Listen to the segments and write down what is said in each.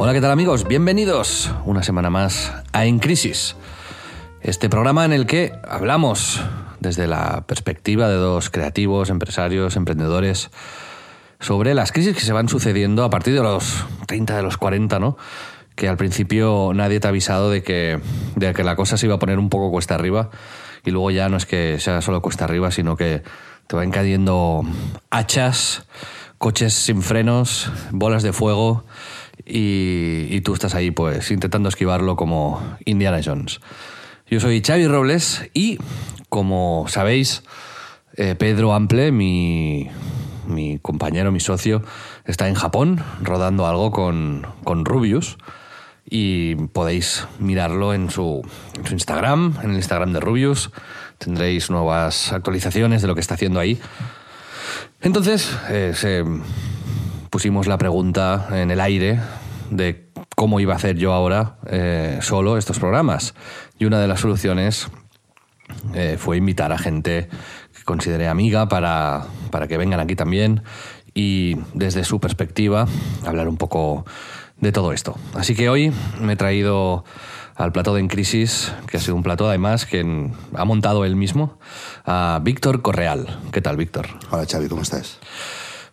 Hola, ¿qué tal amigos? Bienvenidos una semana más a En Crisis, este programa en el que hablamos desde la perspectiva de dos creativos, empresarios, emprendedores, sobre las crisis que se van sucediendo a partir de los 30, de los 40, ¿no? Que al principio nadie te ha avisado de que, de que la cosa se iba a poner un poco cuesta arriba y luego ya no es que sea solo cuesta arriba, sino que te van cayendo hachas, coches sin frenos, bolas de fuego y, y tú estás ahí pues intentando esquivarlo como Indiana Jones. Yo soy Xavi Robles y, como sabéis, eh, Pedro Ample, mi, mi compañero, mi socio, está en Japón rodando algo con, con Rubius y podéis mirarlo en su, en su Instagram, en el Instagram de Rubius. Tendréis nuevas actualizaciones de lo que está haciendo ahí. Entonces, eh, se- pusimos la pregunta en el aire de cómo iba a hacer yo ahora eh, solo estos programas. Y una de las soluciones eh, fue invitar a gente que consideré amiga para, para que vengan aquí también y desde su perspectiva hablar un poco de todo esto. Así que hoy me he traído al plató de En Crisis, que ha sido un plató además que ha montado él mismo, a Víctor Correal. ¿Qué tal, Víctor? Hola Xavi, ¿cómo estás?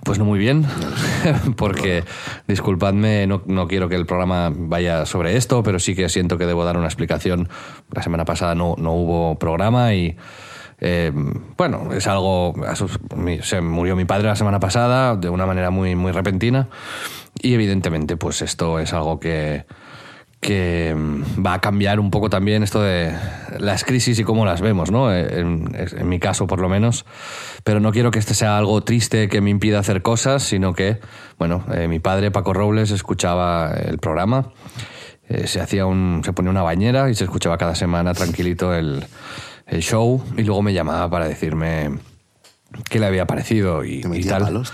Pues no muy bien, porque disculpadme, no, no quiero que el programa vaya sobre esto, pero sí que siento que debo dar una explicación. La semana pasada no, no hubo programa y, eh, bueno, es algo. Se murió mi padre la semana pasada de una manera muy, muy repentina y, evidentemente, pues esto es algo que que mm, va a cambiar un poco también esto de las crisis y cómo las vemos, ¿no? Eh, En, en mi caso, por lo menos. Pero no quiero que este sea algo triste que me impida hacer cosas, sino que, bueno, eh, mi padre, Paco Robles, escuchaba el programa, eh, se, hacía un, se ponía una bañera y se escuchaba cada semana tranquilito el, el show y luego me llamaba para decirme qué le había parecido y, ¿Te y tal. palos?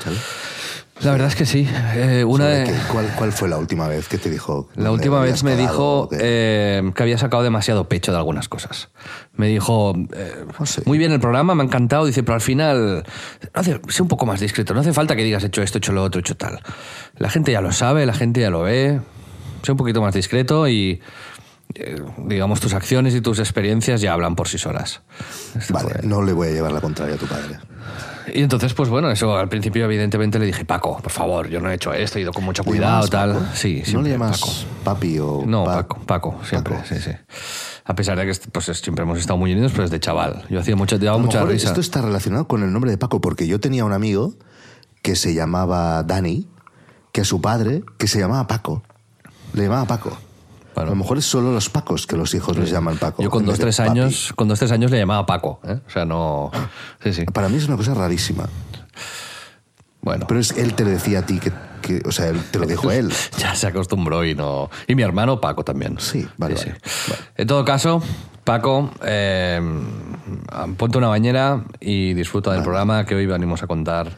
La verdad es que sí. Eh, una ¿Sobre de... qué? ¿Cuál, cuál fue la última vez que te dijo? La ¿Dónde última vez me dijo eh, que había sacado demasiado pecho de algunas cosas. Me dijo, eh, No sé. muy bien el programa, me ha encantado, dice, pero al final, hace, sé un poco más discreto, no hace falta que digas hecho esto, hecho lo otro, hecho tal. La gente ya lo sabe, la gente ya lo ve, sé un poquito más discreto y, digamos, tus acciones y tus experiencias ya hablan por sí solas. Vale, fue- no le voy a llevar la contraria a tu padre. Y entonces, pues bueno, eso al principio evidentemente le dije, Paco, por favor, yo no he hecho esto, he ido con mucho ¿Le cuidado, tal. Paco? Sí, ¿No le llamas Paco. papi o No, pa- Paco, Paco, siempre, Paco? sí, sí. A pesar de que pues, siempre hemos estado muy unidos, pues de chaval. Yo hacía mucho, te daba mucha risa. esto está relacionado con el nombre de Paco, porque yo tenía un amigo que se llamaba Dani, que a su padre, que se llamaba Paco, le llamaba Paco. Bueno. A lo mejor es solo los Pacos que los hijos les llaman Paco. Yo con dos, tres papi. años, con dos, tres años le llamaba Paco, ¿eh? O sea, no... Sí, sí. Para mí es una cosa rarísima. Bueno, Pero es él te lo decía a ti, que, que- o sea, él te lo dijo él. ya se acostumbró y no... Y mi hermano Paco también. Sí, vale, Sí, vale. sí. En todo caso, Paco, eh, ponte una bañera y disfruta del programa que hoy venimos a contar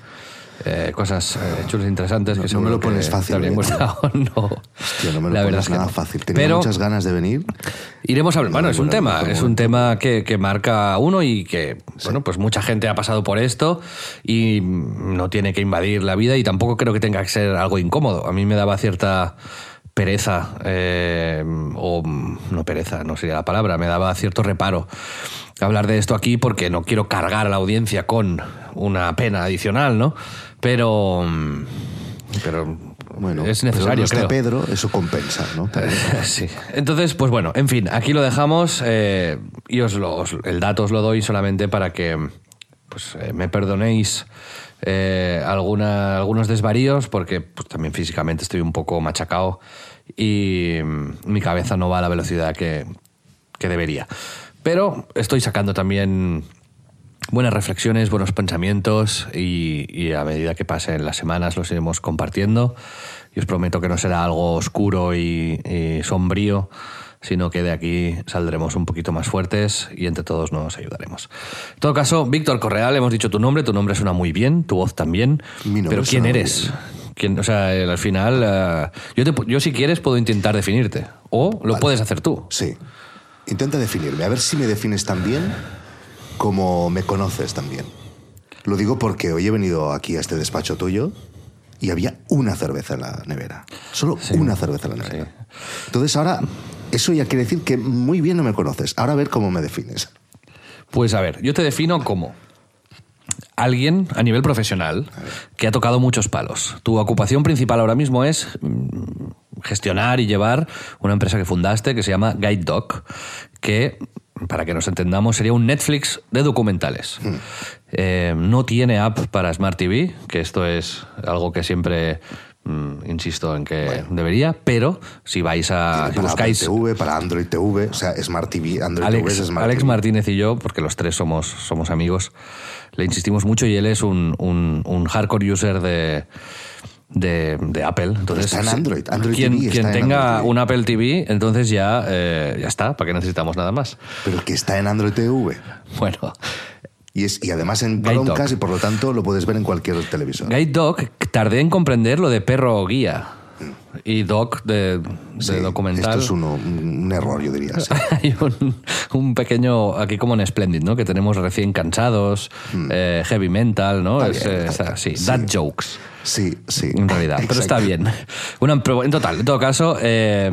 eh, cosas eh, chulas e interesantes que no me lo pones fácil, te habrían eh, gustado. no, Hostia, no me lo la verdad pones es que nada no. fácil. Tenía Pero muchas ganas de venir. iremos a hablar. No, Bueno, es un tema, es un tema que, que marca uno y que, bueno, pues mucha gente ha pasado por esto y no tiene que invadir la vida y tampoco creo que tenga que ser algo incómodo. A mí me daba cierta pereza, eh, o no pereza, no sería la palabra, me daba cierto reparo hablar de esto aquí porque no quiero cargar a la audiencia con una pena adicional, ¿no? Pero, pero Bueno, es pero necesario, no está creo. Pedro, eso compensa, ¿no? Sí. Entonces, pues bueno, en fin, aquí lo dejamos eh, y os lo, os- el dato os lo doy solamente para que pues, eh, me perdonéis eh, alguna, algunos desvaríos, porque pues, también físicamente estoy un poco machacado y mm, mi cabeza no va a la velocidad que, que debería. Pero estoy sacando también buenas reflexiones, buenos pensamientos y, y a medida que pasen las semanas los iremos compartiendo. Y os prometo que no será algo oscuro y, y sombrío, sino que de aquí saldremos un poquito más fuertes y entre todos nos ayudaremos. En todo caso, Víctor Correal, hemos dicho tu nombre, tu nombre suena muy bien, tu voz también, Mi pero ¿quién eres? ¿Quién, o sea, al final, eh, yo, te yo si quieres puedo intentar definirte, o lo Vale. puedes hacer tú. Sí. Intenta definirme, a ver si me defines tan bien como me conoces también. Lo digo porque hoy he venido aquí a este despacho tuyo y había una cerveza en la nevera. Solo una cerveza en la nevera. Entonces ahora, eso ya quiere decir que muy bien no me conoces. Ahora a ver cómo me defines. Pues a ver, yo te defino como alguien a nivel profesional que ha tocado muchos palos. Tu ocupación principal ahora mismo es mm, gestionar y llevar una empresa que fundaste que se llama Guide Doc, que, para que nos entendamos, sería un Netflix de documentales. Eh, no tiene app para Smart TV, que esto es algo que siempre... mm, insisto en que debería, pero si vais a. Si para buscáis. Apple TV, para Android TV, o sea, Smart TV, Android TV Alex, es Smart Alex TV. Martínez y yo, porque los tres somos, somos amigos, le insistimos mucho y él es un, un- un hardcore user de, de, de Apple. Entonces, está en Android. Android quien, TV quien en tenga Android un Apple TV, entonces ya, eh, ya está, ¿para qué necesitamos nada más? Pero que está en Android TV. Bueno, Y, es, y además en Chromecast y por lo tanto lo puedes ver en cualquier televisor. Guide Dog, tardé en comprender lo de perro guía y Doc de, de Sí, documental. Esto es uno- un, error, yo diría. sí. Hay un, un pequeño, aquí como en Splendid, ¿no? Que tenemos recién cansados, eh, heavy mental, ¿no? Está Es, bien, eh, está está- sí, bien. Sí. dad jokes. Sí, sí. En realidad, pero está bien. Pero en total, en todo caso, eh,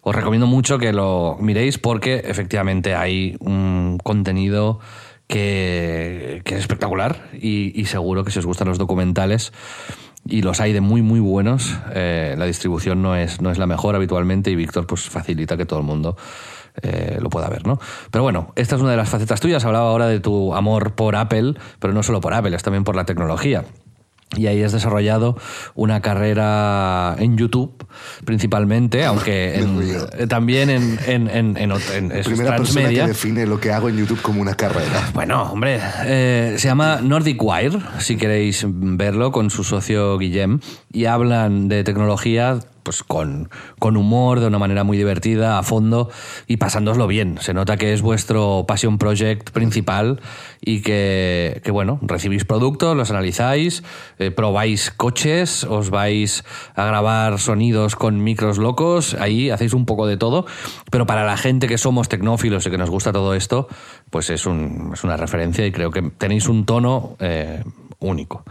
os recomiendo mucho que lo miréis porque efectivamente hay un contenido que, que es espectacular y, y seguro que si os gustan los documentales y los hay de muy muy buenos, eh, la distribución no es, no es la mejor habitualmente y Víctor pues facilita que todo el mundo eh, lo pueda ver, ¿no? Pero bueno, esta es una de las facetas tuyas. Hablaba ahora de tu amor por Apple, pero no solo por Apple, es también por la tecnología. Y ahí has desarrollado una carrera en YouTube, principalmente, aunque en- eh, también en, en, en, en, es Primera persona que define lo que hago en YouTube como una carrera. Bueno, hombre, eh, se llama Nordic Wire, si queréis verlo, con su socio Guillem, y hablan de tecnología pues con, con humor, de una manera muy divertida, a fondo y pasándoslo bien. Se nota que es vuestro passion project principal y que, que, bueno, recibís productos, los analizáis, eh, probáis coches, os vais a grabar sonidos con micros locos, ahí hacéis un poco de todo, pero para la gente que somos tecnófilos y que nos gusta todo esto, pues es, un- es una referencia y creo que tenéis un tono eh, único.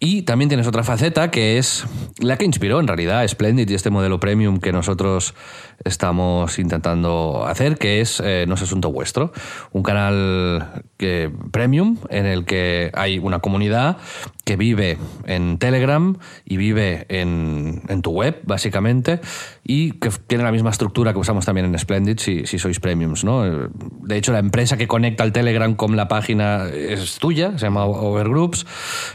Y también tienes otra faceta que es la que inspiró en realidad Splendid y este modelo premium que nosotros estamos intentando hacer, que es eh, No es asunto vuestro, un canal que, premium en el que hay una comunidad que vive en Telegram y vive en, en tu web, básicamente, y que tiene la misma estructura que usamos también en Splendid si, si sois premiums. ¿no? Eh, De hecho, la empresa que conecta el Telegram con la página es tuya, se llama Overgroups.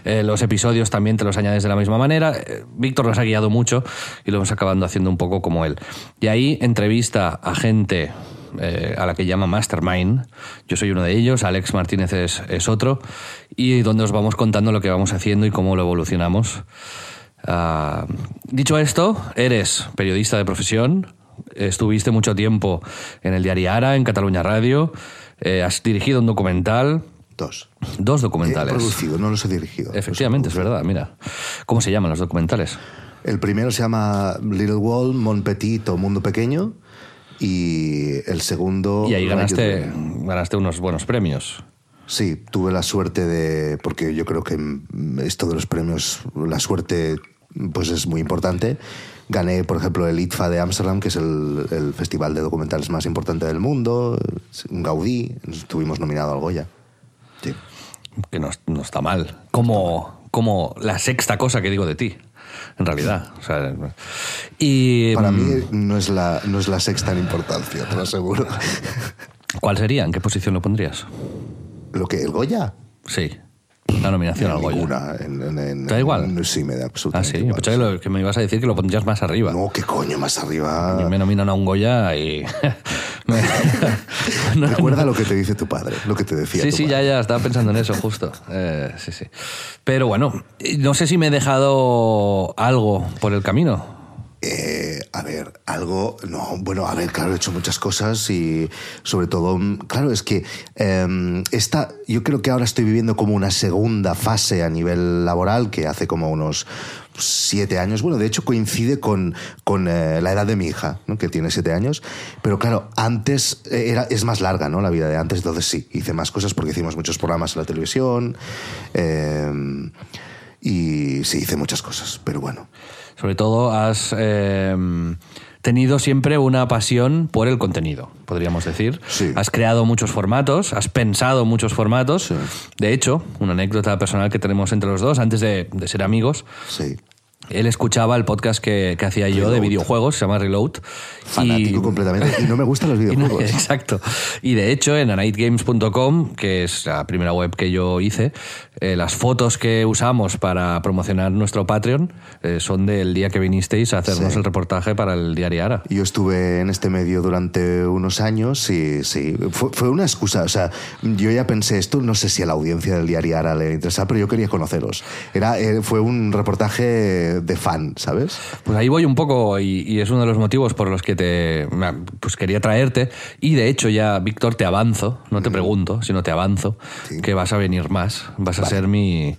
Eh, los episodios también te los añades de la misma manera. Eh, Víctor nos ha guiado mucho y lo hemos acabando haciendo un poco como él. Y ahí entrevista a gente eh, a la que llama Mastermind. Yo soy uno de ellos, Alex Martínez es, es otro, y donde os vamos contando lo que vamos haciendo y cómo lo evolucionamos. Ah, dicho esto, eres periodista de profesión, estuviste mucho tiempo en el diario Ara, en Cataluña Radio, eh, has dirigido un documental, Dos. dos He documentales. producido, no los he dirigido. Efectivamente, es he verdad, mira. ¿Cómo se llaman los documentales? El primero se llama Little World, Mon Petit o Mundo Pequeño. Y el segundo. Y ahí ganaste, ganaste unos buenos premios. Sí, tuve la suerte de. Porque yo creo que esto de los premios, la suerte, pues es muy importante. Gané, por ejemplo, el ITFA de Ámsterdam, que es el, el festival de documentales más importante del mundo. Un Gaudí. Estuvimos nominados al Goya. Sí. que no, no está mal. Como, como la sexta cosa que digo de ti, en realidad. O sea, y Para mm, mí no es, la, no es la sexta en importancia, te lo aseguro. ¿cuál sería? ¿En qué posición lo pondrías? ¿Lo que? ¿El Goya? Sí, la nominación al Goya. Ninguna. En, en- en- ¿Te da igual? sí, me da Ah, absolutamente sí, igual. pensaba que, lo- que me ibas a decir que lo pondrías más arriba. No, qué coño, más arriba. me nominan a un Goya y No, Recuerda lo que te dice tu padre, lo que te decía Sí, tu sí, ya, ya, estaba pensando en eso, justo. Eh, sí, sí. Pero bueno, no sé si me he dejado algo por el camino. Eh, a ver, algo. No, bueno, a ver, claro, he hecho muchas cosas y sobre todo, mm, claro, es que eh, esta, yo creo que ahora estoy viviendo como una segunda fase a nivel laboral que hace como unos siete años. Bueno, de hecho coincide con, con eh, la edad de mi hija, ¿no? que tiene siete años. Pero claro, antes eh, era, es más larga, ¿no? La vida de antes, entonces sí, hice más cosas porque hicimos muchos programas en la televisión. eh, y sí, hice muchas cosas, pero bueno. Sobre todo has eh, tenido siempre una pasión por el contenido, podríamos decir. Sí. Has creado muchos formatos, has pensado muchos formatos. Sí. De hecho, una anécdota personal que tenemos entre los dos, antes de, de ser amigos, Sí. Él escuchaba el podcast que, que hacía yo de videojuegos, se llama Reload. Fanático completamente. Y no me gustan los Y videojuegos. exacto. Y de hecho, en anightgames.com, que es la primera web que yo hice, eh, las fotos que usamos para promocionar nuestro Patreon eh, son del día que vinisteis a hacernos Sí. el reportaje para el diario Ara. Yo estuve en este medio durante unos años y sí, fue, fue una excusa. O sea, yo ya pensé esto, no sé si a la audiencia del diario Ara le interesaba, pero yo quería conoceros. Era, eh, fue un reportaje de fan, ¿sabes? Pues ahí voy un poco y, y es uno de los motivos por los que te pues quería traerte y de hecho ya Víctor te avanzo, no te pregunto, sino te avanzo Sí. que vas a venir más, vas a ser mi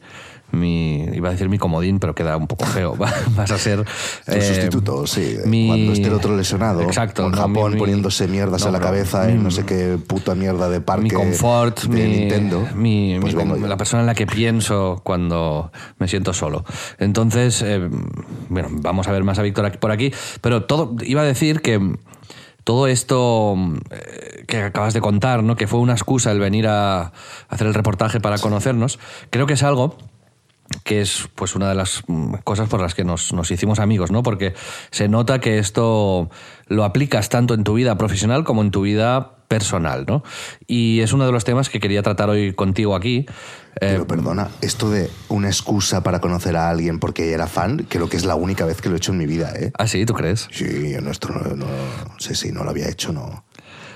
mi iba a decir mi comodín, pero queda un poco feo. Vas a ser Tu sustituto, sí. Eh, mi- Cuando esté el otro lesionado. Exacto, no, Japón mi- poniéndose mierdas no, en la cabeza en no sé qué puta mierda de parque mi confort, de mi, Nintendo. mi- pues mi- vengo yo. la persona en la que pienso cuando me siento solo. Entonces, eh, bueno, vamos a ver más a Víctor por aquí, pero todo iba a decir que todo esto eh, que acabas de contar, ¿no? que fue una excusa el venir a hacer el reportaje para conocernos, creo que es algo que es pues una de las mm, cosas por las que nos, nos hicimos amigos, ¿no? Porque se nota que esto lo aplicas tanto en tu vida profesional como en tu vida personal, ¿no? Y es uno de los temas que quería tratar hoy contigo aquí. Eh, Pero perdona, esto de una excusa para conocer a alguien porque era fan, creo que es la única vez que lo he hecho en mi vida, ¿eh? ¿Ah, sí? ¿Tú crees? Sí, yo nuestro no, no, sí, sí, no lo había hecho, no.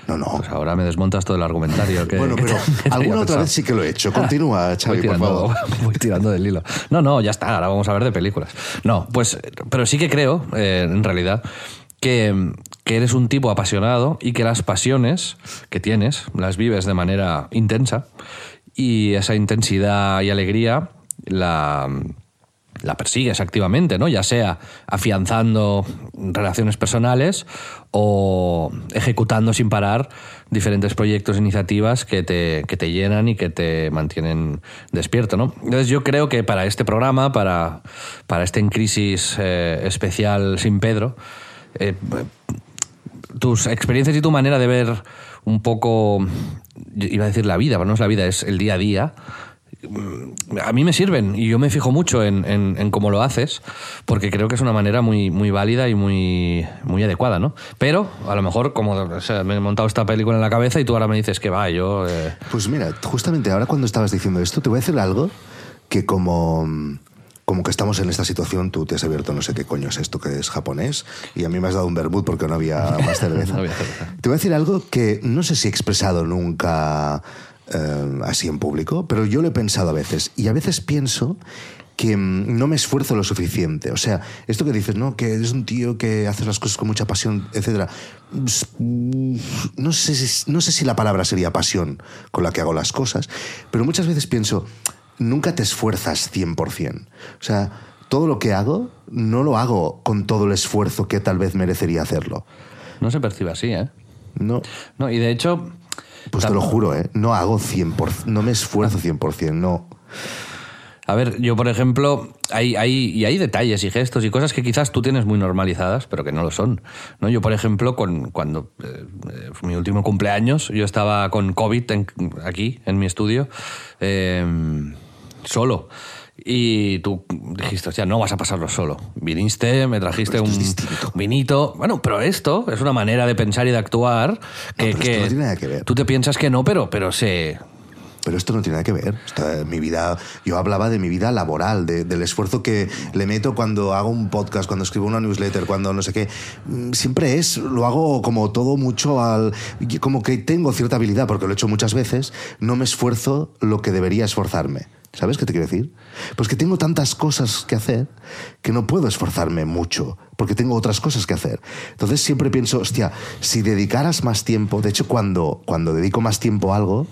No, no. Pues ahora me desmontas todo el argumentario. Que, bueno, pero que alguna otra vez sí que lo he hecho. Continúa, Voy Xavi, por tirando, favor. voy tirando del hilo. No, no, ya está, ahora vamos a ver de películas. No, pues, pero sí que creo, eh, en realidad, que, que eres un tipo apasionado y que las pasiones que tienes las vives de manera intensa y esa intensidad y alegría la, la persigues activamente, ¿no? Ya sea afianzando relaciones personales o ejecutando sin parar diferentes proyectos e iniciativas que te, que te llenan y que te mantienen despierto, ¿no? Entonces yo creo que para este programa, para, para este En Crisis eh, especial sin Pedro, eh, tus experiencias y tu manera de ver un poco, iba a decir la vida, pero no es la vida, es el día a día, a mí me sirven y yo me fijo mucho en, en- en cómo lo haces porque creo que es una manera muy, muy válida y muy, muy adecuada, ¿no? Pero a lo mejor como o sea, me he montado esta película en la cabeza y tú ahora me dices que va, yo... eh, Pues mira, justamente ahora cuando estabas diciendo esto, te voy a decir algo que como, como que estamos en esta situación, tú te has abierto no sé qué coño es esto que es japonés y a mí me has dado un vermut porque no había más cerveza. No había cerveza. Te voy a decir algo que no sé si he expresado nunca eh, así en público, pero yo lo he pensado a veces y a veces pienso que mm, no me esfuerzo lo suficiente. O sea, esto que dices, ¿no? Que eres un tío que hace las cosas con mucha pasión, etcétera. No sé, si, no sé si la palabra sería pasión con la que hago las cosas, pero muchas veces pienso, nunca te esfuerzas 100%. O sea, todo lo que hago no lo hago con todo el esfuerzo que tal vez merecería hacerlo. no se percibe así, ¿eh? No, No, y de hecho... pues te lo juro, ¿eh? No hago 100%, no me esfuerzo 100%, no. A ver, yo por ejemplo, hay, hay, y hay detalles y gestos y cosas que quizás tú tienes muy normalizadas, pero que no lo son. ¿no? Yo, por ejemplo, con, cuando eh, eh, mi último cumpleaños, yo estaba con COVID en- aquí, en mi estudio, eh, solo. Y tú dijiste, hostia, no vas a pasarlo solo. Viniste, me trajiste un distinto. vinito. Bueno, pero esto es una manera de pensar y de actuar que, pero esto que no tiene nada que ver. tú te piensas que no, pero, pero se, Pero esto no tiene nada que ver. Esto, mi vida, yo hablaba de mi vida laboral, de- del esfuerzo que le meto cuando hago un podcast, cuando escribo una newsletter, cuando no sé qué. Mm, Siempre es, lo hago como todo mucho al. Como que tengo cierta habilidad, porque lo he hecho muchas veces, no me esfuerzo lo que debería esforzarme. ¿Sabes qué te quiero decir? Pues que tengo tantas cosas que hacer que no puedo esforzarme mucho, porque tengo otras cosas que hacer. Entonces siempre pienso, hostia, si dedicaras más tiempo, de hecho cuando, cuando dedico más tiempo a algo,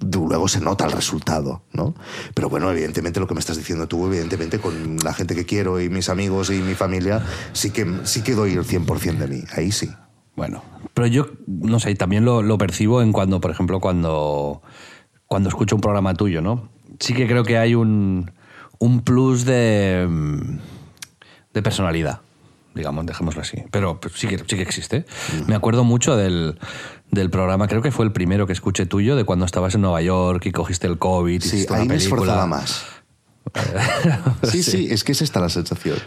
luego se nota el resultado, ¿no? Pero bueno, evidentemente lo que me estás diciendo tú, evidentemente con la gente que quiero y mis amigos y mi familia, sí que, sí que doy el 100% de mí, ahí sí. Bueno, pero yo, no sé, también lo, lo percibo en cuando, por ejemplo, cuando, cuando escucho un programa tuyo, ¿no? Sí que creo que hay un, un plus de, mm, de personalidad, digamos, dejémoslo así. Pero sí que, sí que existe. Me acuerdo mucho del, del programa, creo que fue el primero que escuché tuyo, de cuando estabas en Nueva York y cogiste el COVID. Sí, una ahí me película. esforzaba más. Sí, sí, es que es esta la sensación.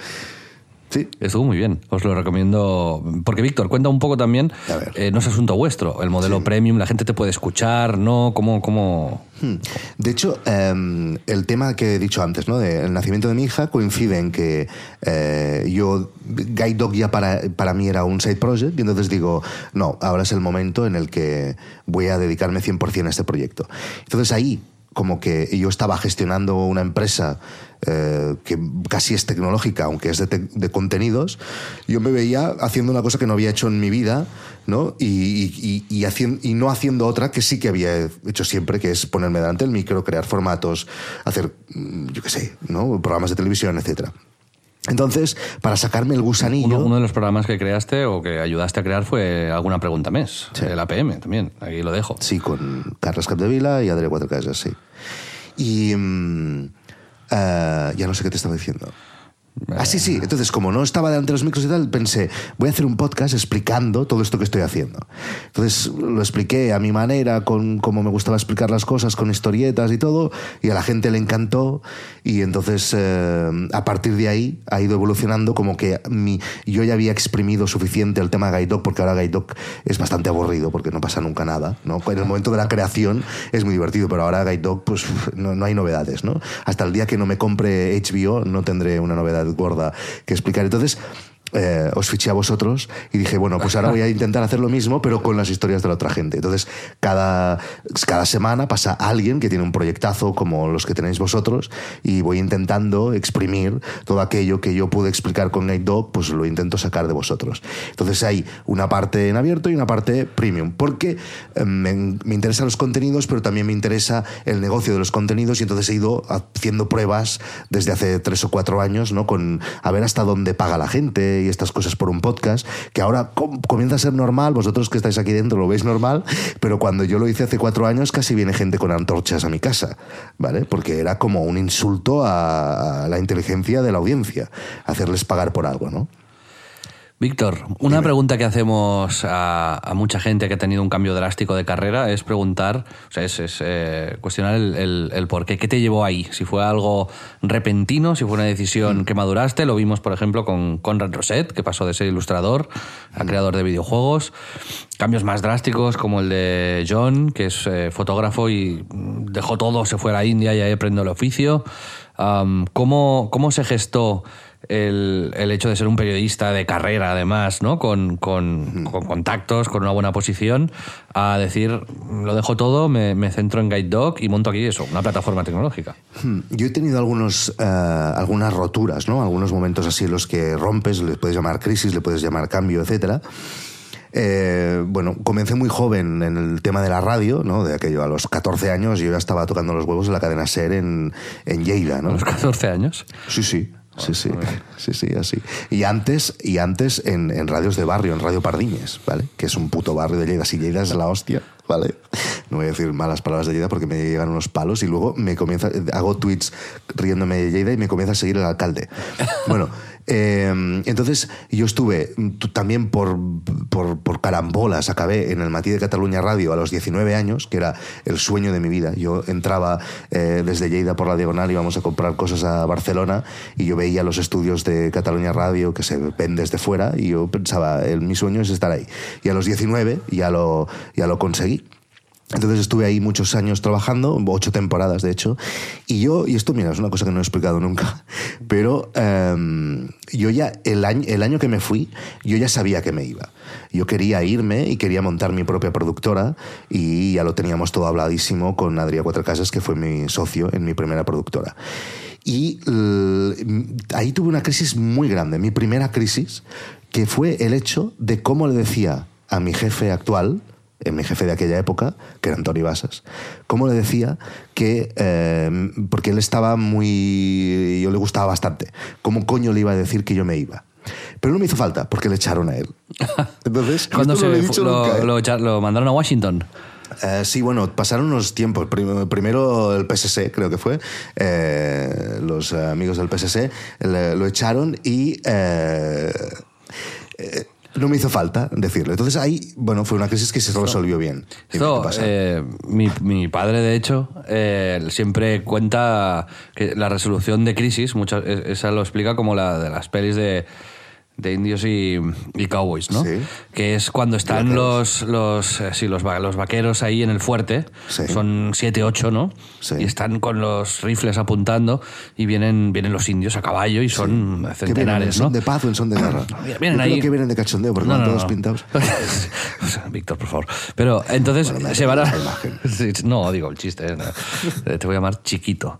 Sí. Estuvo muy bien, os lo recomiendo. Porque, Víctor, cuenta un poco también, A ver. eh, no es asunto vuestro, el modelo premium, la gente te puede escuchar, ¿no? ¿Cómo, cómo... Hmm. De hecho, eh, el tema que he dicho antes, ¿no? del nacimiento de mi hija, coincide en que eh, yo, Guide Dog ya para, para mí era un side project, y entonces digo, no, ahora es el momento en el que voy a dedicarme 100% a este proyecto. Entonces ahí, como que yo estaba gestionando una empresa eh, que casi es tecnológica, aunque es de, te- de contenidos, yo me veía haciendo una cosa que no había hecho en mi vida, ¿no? Y, y, y- y no haciendo otra que sí que había hecho siempre, que es ponerme delante del micro, crear formatos, hacer, mm, yo qué sé, ¿no? Programas de televisión, etcétera. Entonces, para sacarme el gusanillo... Uno, uno de los programas que creaste o que ayudaste a crear fue Alguna Pregunta Mes, Sí. el APM también, aquí lo dejo. Sí, con Carles Capdevila y Adrià Cuatro Casas, sí. Y mm, eh, ya no sé qué te estaba diciendo. Ah, sí, sí. Entonces, como no estaba delante de los micros y tal, pensé, voy a hacer un podcast explicando todo esto que estoy haciendo. Entonces, lo expliqué a mi manera, con cómo me gustaba explicar las cosas, con historietas y todo, y a la gente le encantó. Y entonces, eh, a partir de ahí, ha ido evolucionando como que mi, yo ya había exprimido suficiente el tema Guide Dog, porque ahora Guide Dog es bastante aburrido, porque no pasa nunca nada. ¿no? En el momento de la creación es muy divertido, pero ahora Guide Dog, pues no, no hay novedades. ¿no? Hasta el día que no me compre HBO, no tendré una novedad gorda que explicar. Entonces, eh, os fiché a vosotros y dije, bueno, pues ahora voy a intentar hacer lo mismo, pero con las historias de la otra gente. Entonces, cada, cada semana pasa alguien que tiene un proyectazo como los que tenéis vosotros y voy intentando exprimir todo aquello que yo pude explicar con Night Dog, pues lo intento sacar de vosotros. Entonces hay una parte en abierto y una parte premium, porque eh, me, me interesan los contenidos, pero también me interesa el negocio de los contenidos y entonces he ido haciendo pruebas desde hace tres o cuatro años, ¿no? Con a ver hasta dónde paga la gente y estas cosas por un podcast, que ahora com- comienza a ser normal, vosotros que estáis aquí dentro lo veis normal, pero cuando yo lo hice hace cuatro años casi viene gente con antorchas a mi casa, ¿vale? Porque era como un insulto a la inteligencia de la audiencia, hacerles pagar por algo, ¿no? Víctor, una pregunta que hacemos a, a mucha gente que ha tenido un cambio drástico de carrera es preguntar, o sea, es, es, eh, cuestionar el, el- el por qué, qué te llevó ahí, si fue algo repentino, si fue una decisión que maduraste, lo vimos por ejemplo con Conrad Roset, que pasó de ser ilustrador a creador de videojuegos, cambios más drásticos como el de John, que es eh, fotógrafo y mm, dejó todo, se fue a la India y ahí aprendió el oficio. ¿cómo, ¿Cómo se gestó el, el hecho de ser un periodista de carrera, además, ¿no? Con, con- con contactos, con una buena posición, a decir, lo dejo todo, me, me centro en Guide Dog y monto aquí eso, una plataforma tecnológica. Hmm, Yo he tenido algunos, eh, algunas roturas, ¿no? Algunos momentos así en los que rompes, le puedes llamar crisis, le puedes llamar cambio, etcétera. Eh, bueno, comencé muy joven en el tema de la radio, ¿no? De aquello, a los 14 años yo ya estaba tocando los huevos en la cadena SER en, en Lleida, A ¿no? los 14 años. Sí, sí. Sí, sí, sí, sí, así. Y antes, y antes en, en radios de barrio, en Radio Pardiñes, ¿vale? Que es un puto barrio de Lleida. Si Lleida es la hostia, ¿vale? No voy a decir malas palabras de Lleida porque me llegan unos palos y luego me comienza, hago tweets riéndome de Lleida y me comienza a seguir el alcalde. Bueno, eh, entonces yo estuve t- también por, por, por carambolas, acabé en el Matí de Cataluña Radio a los 19 años, que era el sueño de mi vida. Yo entraba eh, desde Lleida por la diagonal, íbamos a comprar cosas a Barcelona y yo veía los estudios de Cataluña Radio que se ven desde fuera y yo pensaba, el, mi sueño es estar ahí. Y a los 19 ya lo, ya lo conseguí. Entonces estuve ahí muchos años trabajando, ocho temporadas de hecho, y yo, y esto mira, es una cosa que no he explicado nunca, pero em, yo ya, el año, el año que me fui, yo ya sabía que me iba. Yo quería irme y quería montar mi propia productora y ya lo teníamos todo habladísimo con Adrián Cuatro Casas, que fue mi socio en mi primera productora. Y ahí tuve una crisis muy grande, mi primera crisis, que fue el hecho de cómo le decía a mi jefe actual, mi jefe de aquella época, que era Antonio Basas, cómo le decía que, eh, porque él estaba muy, yo le gustaba bastante, cómo coño le iba a decir que yo me iba. Pero no me hizo falta, porque le echaron a él. Entonces, Cuando esto se no lo he dicho lo, nunca, ¿eh? lo echa- lo mandaron a Washington. Eh, sí, bueno, pasaron unos tiempos. Prim- Primero el PSC, creo que fue. eh, los eh, amigos del PSC le- lo echaron y eh, eh, no me hizo falta decirlo. Entonces ahí, bueno, fue una crisis que se resolvió bien. Esto, eh, mi, mi padre, de hecho, eh, siempre cuenta que la resolución de crisis, muchas, es- esa lo explica como la de las pelis de, de indios y, y cowboys, ¿no? Sí. Que es cuando están los, los, eh, sí, los, va- los vaqueros ahí en el fuerte, Sí. son siete, ocho, ¿no? Sí. Y están con los rifles apuntando y vienen, vienen los indios a caballo y son ¿Qué vienen? ¿En centenares, son ¿no? de paz o en son de guerra? Vienen Yo ahí- creo que vienen de cachondeo, porque van todos pintados. O sea, Víctor, por favor. Pero entonces Bueno, me se van a. imagen. Sí, no, digo el chiste. ¿eh? Eh, Te voy a llamar chiquito.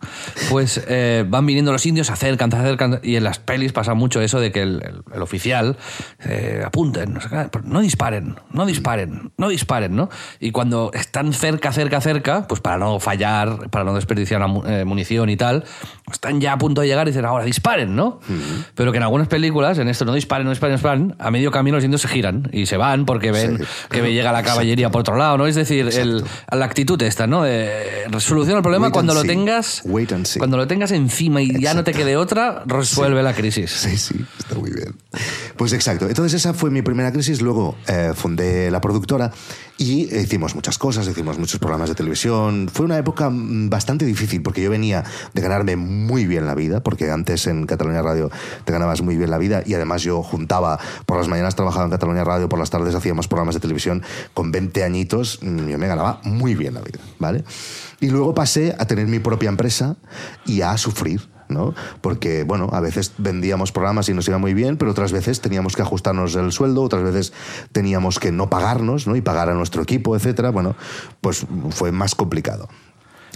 Pues eh, van viniendo los indios, se acercan, se acercan. Y en las pelis pasa mucho eso de que el, el- el oficial eh, apunten, no, disparen, no disparen, no disparen, ¿no? Y cuando están cerca, cerca, cerca, pues para no fallar, para no desperdiciar eh, munición y tal, están ya a punto de llegar y dicen, ahora disparen, ¿no? Pero que en algunas películas, en esto no disparen, no disparen, no disparen, a medio camino los indios se giran y se van porque ven Sí, que claro, llega la caballería por otro lado, ¿no? Es decir, el- la actitud esta, ¿no? De resolución del problema Wait cuando and lo see. tengas Wait and see. cuando lo tengas encima y ya no te Exacto. quede otra, resuelve la crisis. Sí, sí, está muy bien. Pues exacto. Entonces esa fue mi primera crisis. Luego eh, fundé la productora y hicimos muchas cosas, hicimos muchos programas de televisión. Fue una época mm, bastante difícil porque yo venía de ganarme muy bien la vida, porque antes en Cataluña Radio te ganabas muy bien la vida y además yo juntaba, por las mañanas trabajaba en Cataluña Radio, por las tardes hacíamos programas de televisión. Con 20 añitos mm, yo me ganaba muy bien la vida, ¿vale? Y luego pasé a tener mi propia empresa y a sufrir. ¿No? Porque, bueno, a veces vendíamos programas y nos iba muy bien, pero otras veces teníamos que ajustarnos el sueldo, otras veces teníamos que no pagarnos, ¿no? Y pagar a nuestro equipo, etcétera. Bueno, pues fue más complicado.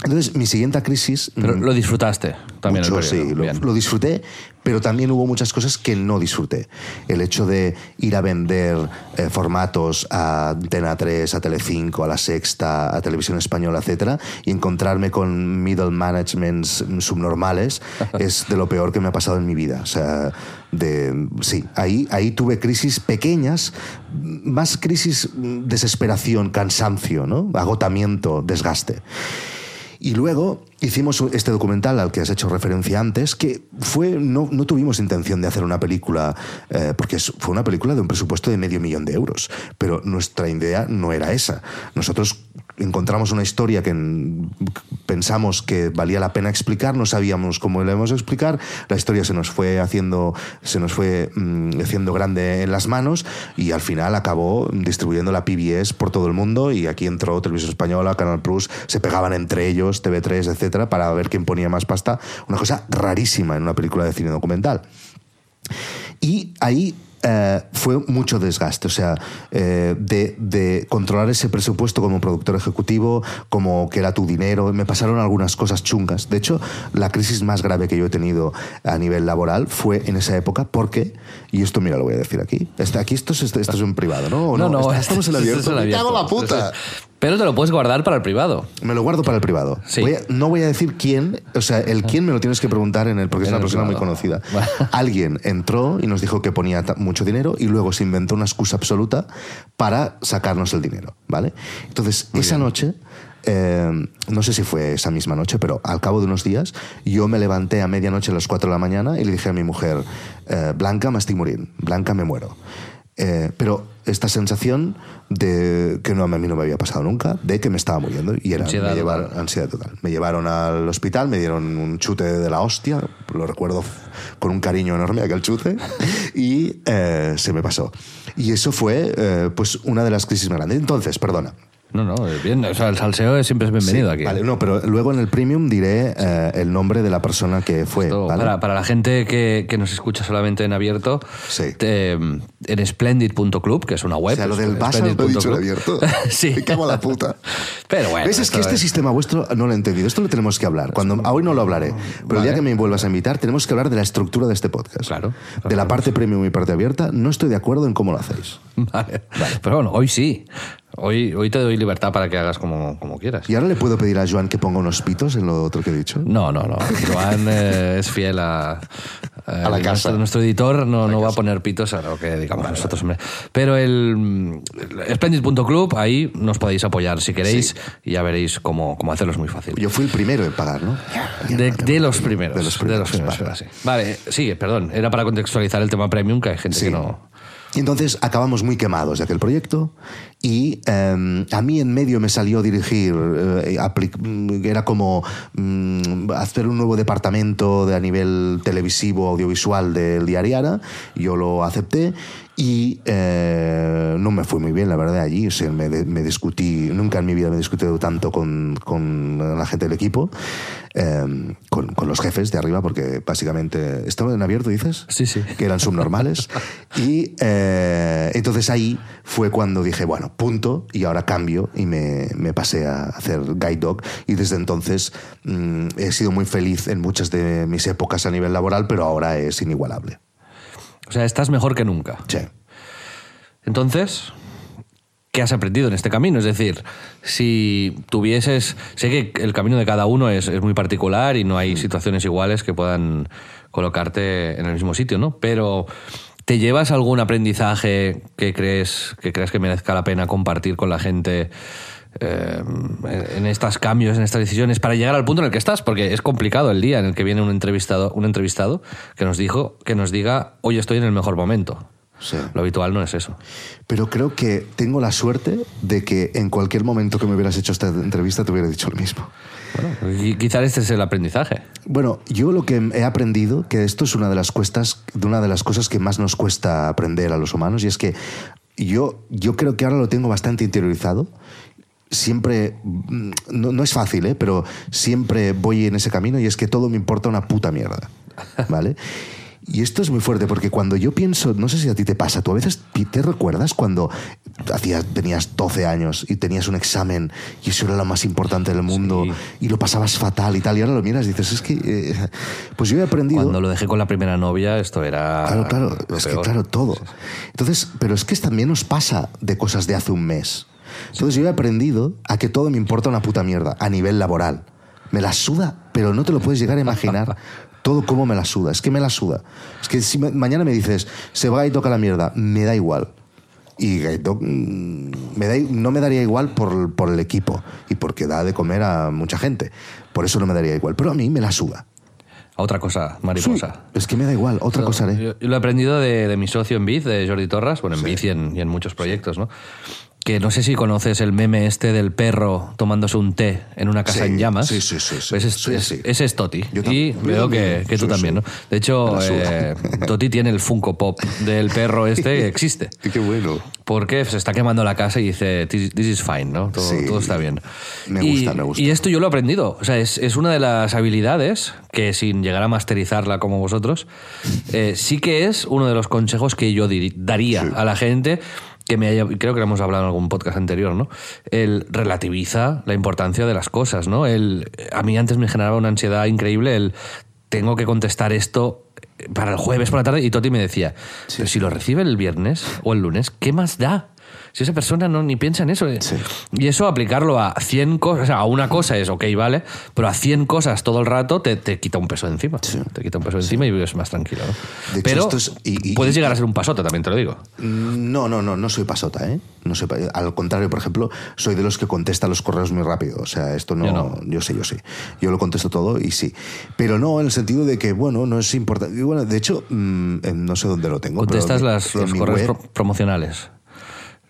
Entonces, mi siguiente crisis... Pero mm, lo disfrutaste también el mucho, periodo. sí, lo, disfruté, pero también hubo muchas cosas que no disfruté. El hecho de ir a vender eh, formatos a Antena 3, a Telecinco, a La Sexta, a Televisión Española, etcétera, y encontrarme con middle managements subnormales es de lo peor que me ha pasado en mi vida. O sea, de, sí, ahí, ahí tuve crisis pequeñas, más crisis, mm, desesperación, cansancio, ¿no? agotamiento, desgaste. Y luego hicimos este documental al que has hecho referencia antes, que fue no, no tuvimos intención de hacer una película, eh, porque fue una película de un presupuesto de medio millón de euros, pero nuestra idea no era esa. Nosotros encontramos una historia que pensamos que valía la pena explicar, no sabíamos cómo la íbamos a explicar, la historia se nos fue haciendo, se nos fue mm, haciendo grande en las manos y al final acabó distribuyendo la PBS por todo el mundo y aquí entró Televisión Española, Canal Plus, se pegaban entre ellos, TV3, etcétera, para ver quién ponía más pasta. Una cosa rarísima en una película de cine documental. Y ahí eh, fue mucho desgaste, o sea, eh, de, de controlar ese presupuesto como productor ejecutivo, como que era tu dinero. Me pasaron algunas cosas chungas. De hecho, la crisis más grave que yo he tenido a nivel laboral fue en esa época porque, y esto mira, lo voy a decir aquí, aquí esto es, esto es en privado, ¿no? ¿O Está- estamos en abierto. Me cago la puta. Pero te lo puedes guardar para el privado. Me lo guardo para el privado. Sí. Voy a- no voy a decir quién, o sea, el quién me lo tienes que preguntar en el, porque es una persona muy conocida. Alguien entró y nos dijo que ponía mucho dinero y luego se inventó una excusa absoluta para sacarnos el dinero, ¿vale? Entonces, esa noche, eh, no sé si fue esa misma noche, pero al cabo de unos días, yo me levanté a medianoche a las 4 de la mañana y le dije a mi mujer, eh, Blanca, me estoy muriendo, Blanca, me muero. Eh, pero esta sensación de que no, a mí no me había pasado nunca, de que me estaba muriendo. Y era, Ansiedad me llevaron, total. ansiedad total. Me llevaron al hospital, me dieron un chute de la hostia, lo recuerdo con un cariño enorme aquel chute, y eh, se me pasó. Y eso fue eh, pues una de las crisis más grandes. Entonces, perdona, No, no, bien. O sea, el salseo es- siempre es bienvenido Sí, aquí. Vale, no, pero luego en el premium diré eh, el nombre de la persona que fue. Esto, ¿vale? para, para la gente que, que nos escucha solamente en abierto, Sí. te- en splendid.club, que es una web. o sea, lo del splendid lo he dicho en abierto. sí. Me cago en la puta. Pero bueno. ¿Ves? Es que este sistema vuestro no lo he entendido. Esto lo tenemos que hablar. Cuando, hoy no lo hablaré, pero el día que me vuelvas a invitar, tenemos que hablar de la estructura de este podcast. Claro. De la parte premium y parte abierta, no estoy de acuerdo en cómo lo hacéis. Vale. Pero bueno, hoy sí. Hoy, hoy te doy libertad para que hagas como, como quieras. Y ahora le puedo pedir a Joan que ponga unos pitos en lo otro que he dicho. No, no, no. Joan eh, es fiel a, A la el- casa. Nuestro, nuestro editor no, no va a poner pitos a lo que digamos nosotros. hombre. Pero el, el Splendid.club, ahí nos podéis apoyar si queréis y ya veréis cómo, cómo hacerlo. Es muy fácil. Yo fui el primero en pagar, ¿no? De, de los primeros. De los primeros, primeros, vale. era así. Vale, sigue, perdón. Era para contextualizar el tema premium, que hay gente Sí. que no. Y entonces acabamos muy quemados de aquel proyecto y eh, a mí en medio me salió dirigir, eh, mm, era como mm, hacer un nuevo departamento de, a nivel televisivo, audiovisual del Diariara, yo lo acepté y eh, no me fue muy bien, la verdad, allí. O sea, me, discutí, nunca en mi vida me he discutido tanto con, con la gente del equipo, eh, con, con los jefes de arriba, porque básicamente... ¿Estaba en abierto, dices? Sí, sí. que eran subnormales. y eh, entonces ahí fue cuando dije, bueno, punto, y ahora cambio y me, me pasé a hacer guide dog. Y desde entonces mm, he sido muy feliz en muchas de mis épocas a nivel laboral, pero ahora es inigualable. O sea, estás mejor que nunca. Sí. Entonces, ¿qué has aprendido en este camino? Es decir, si tuvieses. Sé que el camino de cada uno es, es muy particular y no hay situaciones iguales que puedan colocarte en el mismo sitio, ¿no? Pero. ¿Te llevas algún aprendizaje que crees que creas que merezca la pena compartir con la gente eh, en estos cambios, en estas decisiones, para llegar al punto en el que estás? Porque es complicado el día en el que viene un entrevistado, un entrevistado que nos dijo, que nos diga, hoy estoy en el mejor momento. Sí. Lo habitual no es eso. Pero creo que tengo la suerte de que en cualquier momento que me hubieras hecho esta entrevista te hubiera dicho lo mismo. Bueno, quizás este es el aprendizaje. Bueno, yo lo que he aprendido, que esto es una de las cuestas, de una de las cosas que más nos cuesta aprender a los humanos, y es que yo, yo creo que ahora lo tengo bastante interiorizado. Siempre, no, no es fácil, ¿eh? pero siempre voy en ese camino y es que todo me importa una puta mierda. ¿Vale? Y esto es muy fuerte porque cuando yo pienso, no sé si a ti te pasa, tú a veces te recuerdas cuando hacías, tenías 12 años y tenías un examen y eso era lo más importante del mundo Sí. y lo pasabas fatal y tal, y ahora lo miras y dices, es que, eh, pues yo he aprendido... Cuando lo dejé con la primera novia, esto era. Claro, claro, es que claro, todo. Entonces, pero es que también nos pasa de cosas de hace un mes. Entonces yo he aprendido a que todo me importa una puta mierda a nivel laboral. Me la suda, pero no te lo puedes llegar a imaginar todo cómo me la suda. Es que me la suda. Es que si mañana me dices, se va y toca la mierda, me da igual. Y Gaito, mm, me da, no me daría igual por, por el equipo y porque da de comer a mucha gente. Por eso no me daría igual. Pero a mí me la suda. A otra cosa, mariposa. Es que me da igual. Otra cosa haré. Yo, lo he aprendido de, de mi socio en Biz, de Jordi Torras, bueno, en Biz y en, y en muchos proyectos, ¿no? Que no sé si conoces el meme este del perro tomándose un té en una casa Sí, en llamas. sí, sí, sí, sí. Pues es- así. ese es Toti. Y veo que, que tú Sí, también, sí. ¿no? De hecho, eh, Toti tiene el Funko Pop del perro este que existe. Qué bueno. Porque se está quemando la casa y dice, this, this is fine, ¿no? Todo, Sí. todo está bien. Me Y- gusta, me gusta. Y esto yo lo he aprendido. O sea, es, es una de las habilidades que sin llegar a masterizarla como vosotros, eh, sí que es uno de los consejos que yo daría Sí. a la gente que me haya, creo que lo hemos hablado en algún podcast anterior, ¿no? El relativiza la importancia de las cosas, ¿no? El, a mí antes me generaba una ansiedad increíble el tengo que contestar esto para el jueves por la tarde y Toti me decía, pero si lo recibe el viernes o el lunes, ¿qué más da? Si esa persona no ni piensa en eso. eh. Sí. Y eso aplicarlo a 100 cosas, o sea, a una cosa es ok, vale, pero a 100 cosas todo el rato te, te quita un peso de encima. Sí. Te quita un peso de encima y vives más tranquilo. ¿no? De hecho, pero esto es- y- y- puedes llegar a ser un pasote, también te lo digo. No, no, no, no soy pasota, ¿eh? No soy Al contrario, por ejemplo, soy de los que contesta los correos muy rápido. O sea, esto no, Yo no. Yo sé, yo sé. Yo lo contesto todo y sí. Pero no en el sentido de que, bueno, no es importante. Bueno, de hecho, mm, no sé dónde lo tengo. Contestas las, los correos web- pro- promocionales.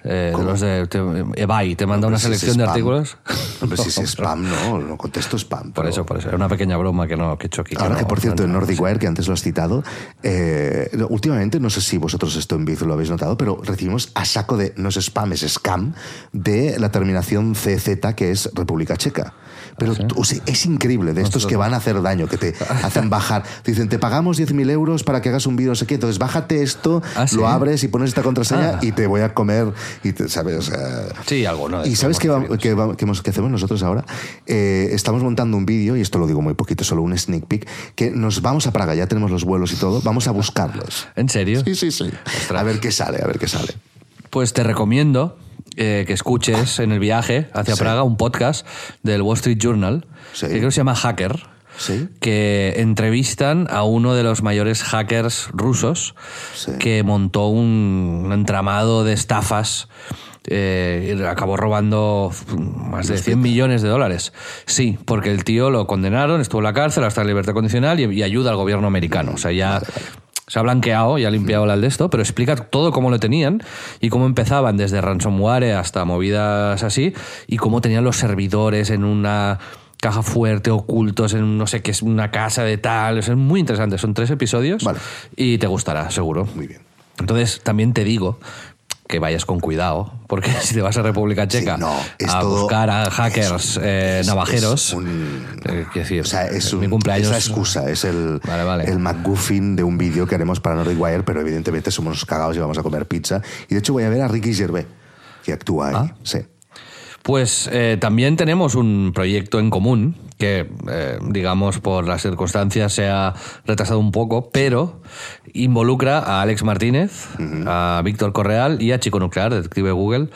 Eh, los de te, eBay, te manda Hombre, una si selección de artículos. Hombre, si es spam, no, no contesto spam. Por pero- eso, por eso. Era una pequeña broma que no que aquí. Ahora no- que, por cierto, en no- Nordic Wire, que antes lo has citado, eh, últimamente, no sé si vosotros esto en Biz lo habéis notado, pero recibimos a saco de, no es spam, es scam, de la terminación CZ, que es República Checa. Pero ¿Ah, o sea, es increíble, de estos que van a hacer daño, que te hacen bajar. Dicen, te pagamos 10.000 euros para que hagas un vídeo, no sé qué, entonces bájate esto, ¿Ah, sí? lo abres y pones esta contraseña Ah. y te voy a comer, y te- ¿sabes? O sea, Sí, algo, ¿no? ¿Y sabes qué, hemos va- recibido, qué va- qué hemos- qué hacemos nosotros ahora? Eh, estamos montando un vídeo, y esto lo digo muy poquito, solo un sneak peek, que nos vamos a Praga, ya tenemos los vuelos y todo, vamos a buscarlos. ¿En serio? Sí, sí, sí. A ver qué sale, a ver qué sale. Pues te recomiendo eh, que escuches en el viaje hacia Sí. Praga un podcast del Wall Street Journal, Sí. que creo que se llama Hacker, Sí. que entrevistan a uno de los mayores hackers rusos que montó un, un entramado de estafas. eh, y acabó robando más de 100 millones de dólares. Sí, porque el tío lo condenaron, estuvo en la cárcel hasta en libertad condicional y, y ayuda al gobierno americano. O sea, ya se ha blanqueado y ha limpiado el de esto, pero explica todo cómo lo tenían y cómo empezaban desde ransomware hasta movidas así y cómo tenían los servidores en una caja fuerte, ocultos en no sé qué es una casa de tal. Es muy interesante, son tres episodios Vale. y te gustará, seguro. Muy bien. Entonces, también te digo que vayas con cuidado, porque si te vas a República Checa Sí, no, es a todo- buscar a hackers es- eh, navajeros, es un- eh, quiero decir, O sea, es, mi un- cumpleaños. es la excusa, es el, Vale, vale. el McGuffin de un vídeo que haremos para Nordic Wire, pero evidentemente somos cagados y vamos a comer pizza. Y de hecho voy a ver a Ricky Gervais, que actúa ahí. Ah. Sí. Pues eh, también tenemos un proyecto en común que, eh, digamos, por las circunstancias se ha retrasado un poco, pero involucra a Alex Martínez, a Víctor Correal y a Chico Nuclear, detective Google.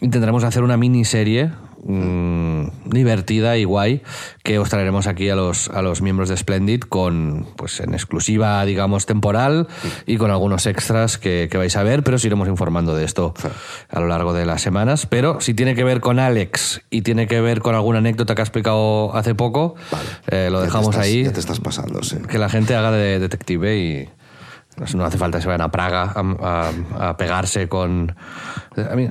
Intentaremos hacer una miniserie mm, divertida y guay que os traeremos aquí a los, a los miembros de Splendid con, pues, en exclusiva, digamos, temporal y con algunos extras que, que vais a ver, pero os iremos informando de esto a lo largo de las semanas. Pero si tiene que ver con Alex y tiene que ver con alguna anécdota que ha explicado hace poco, eh, lo Ya te dejamos estás- ahí. Ya te estás pasando, sí. Que la gente haga de detective y no hace falta que se vayan a Praga a, a- a pegarse con... A mí,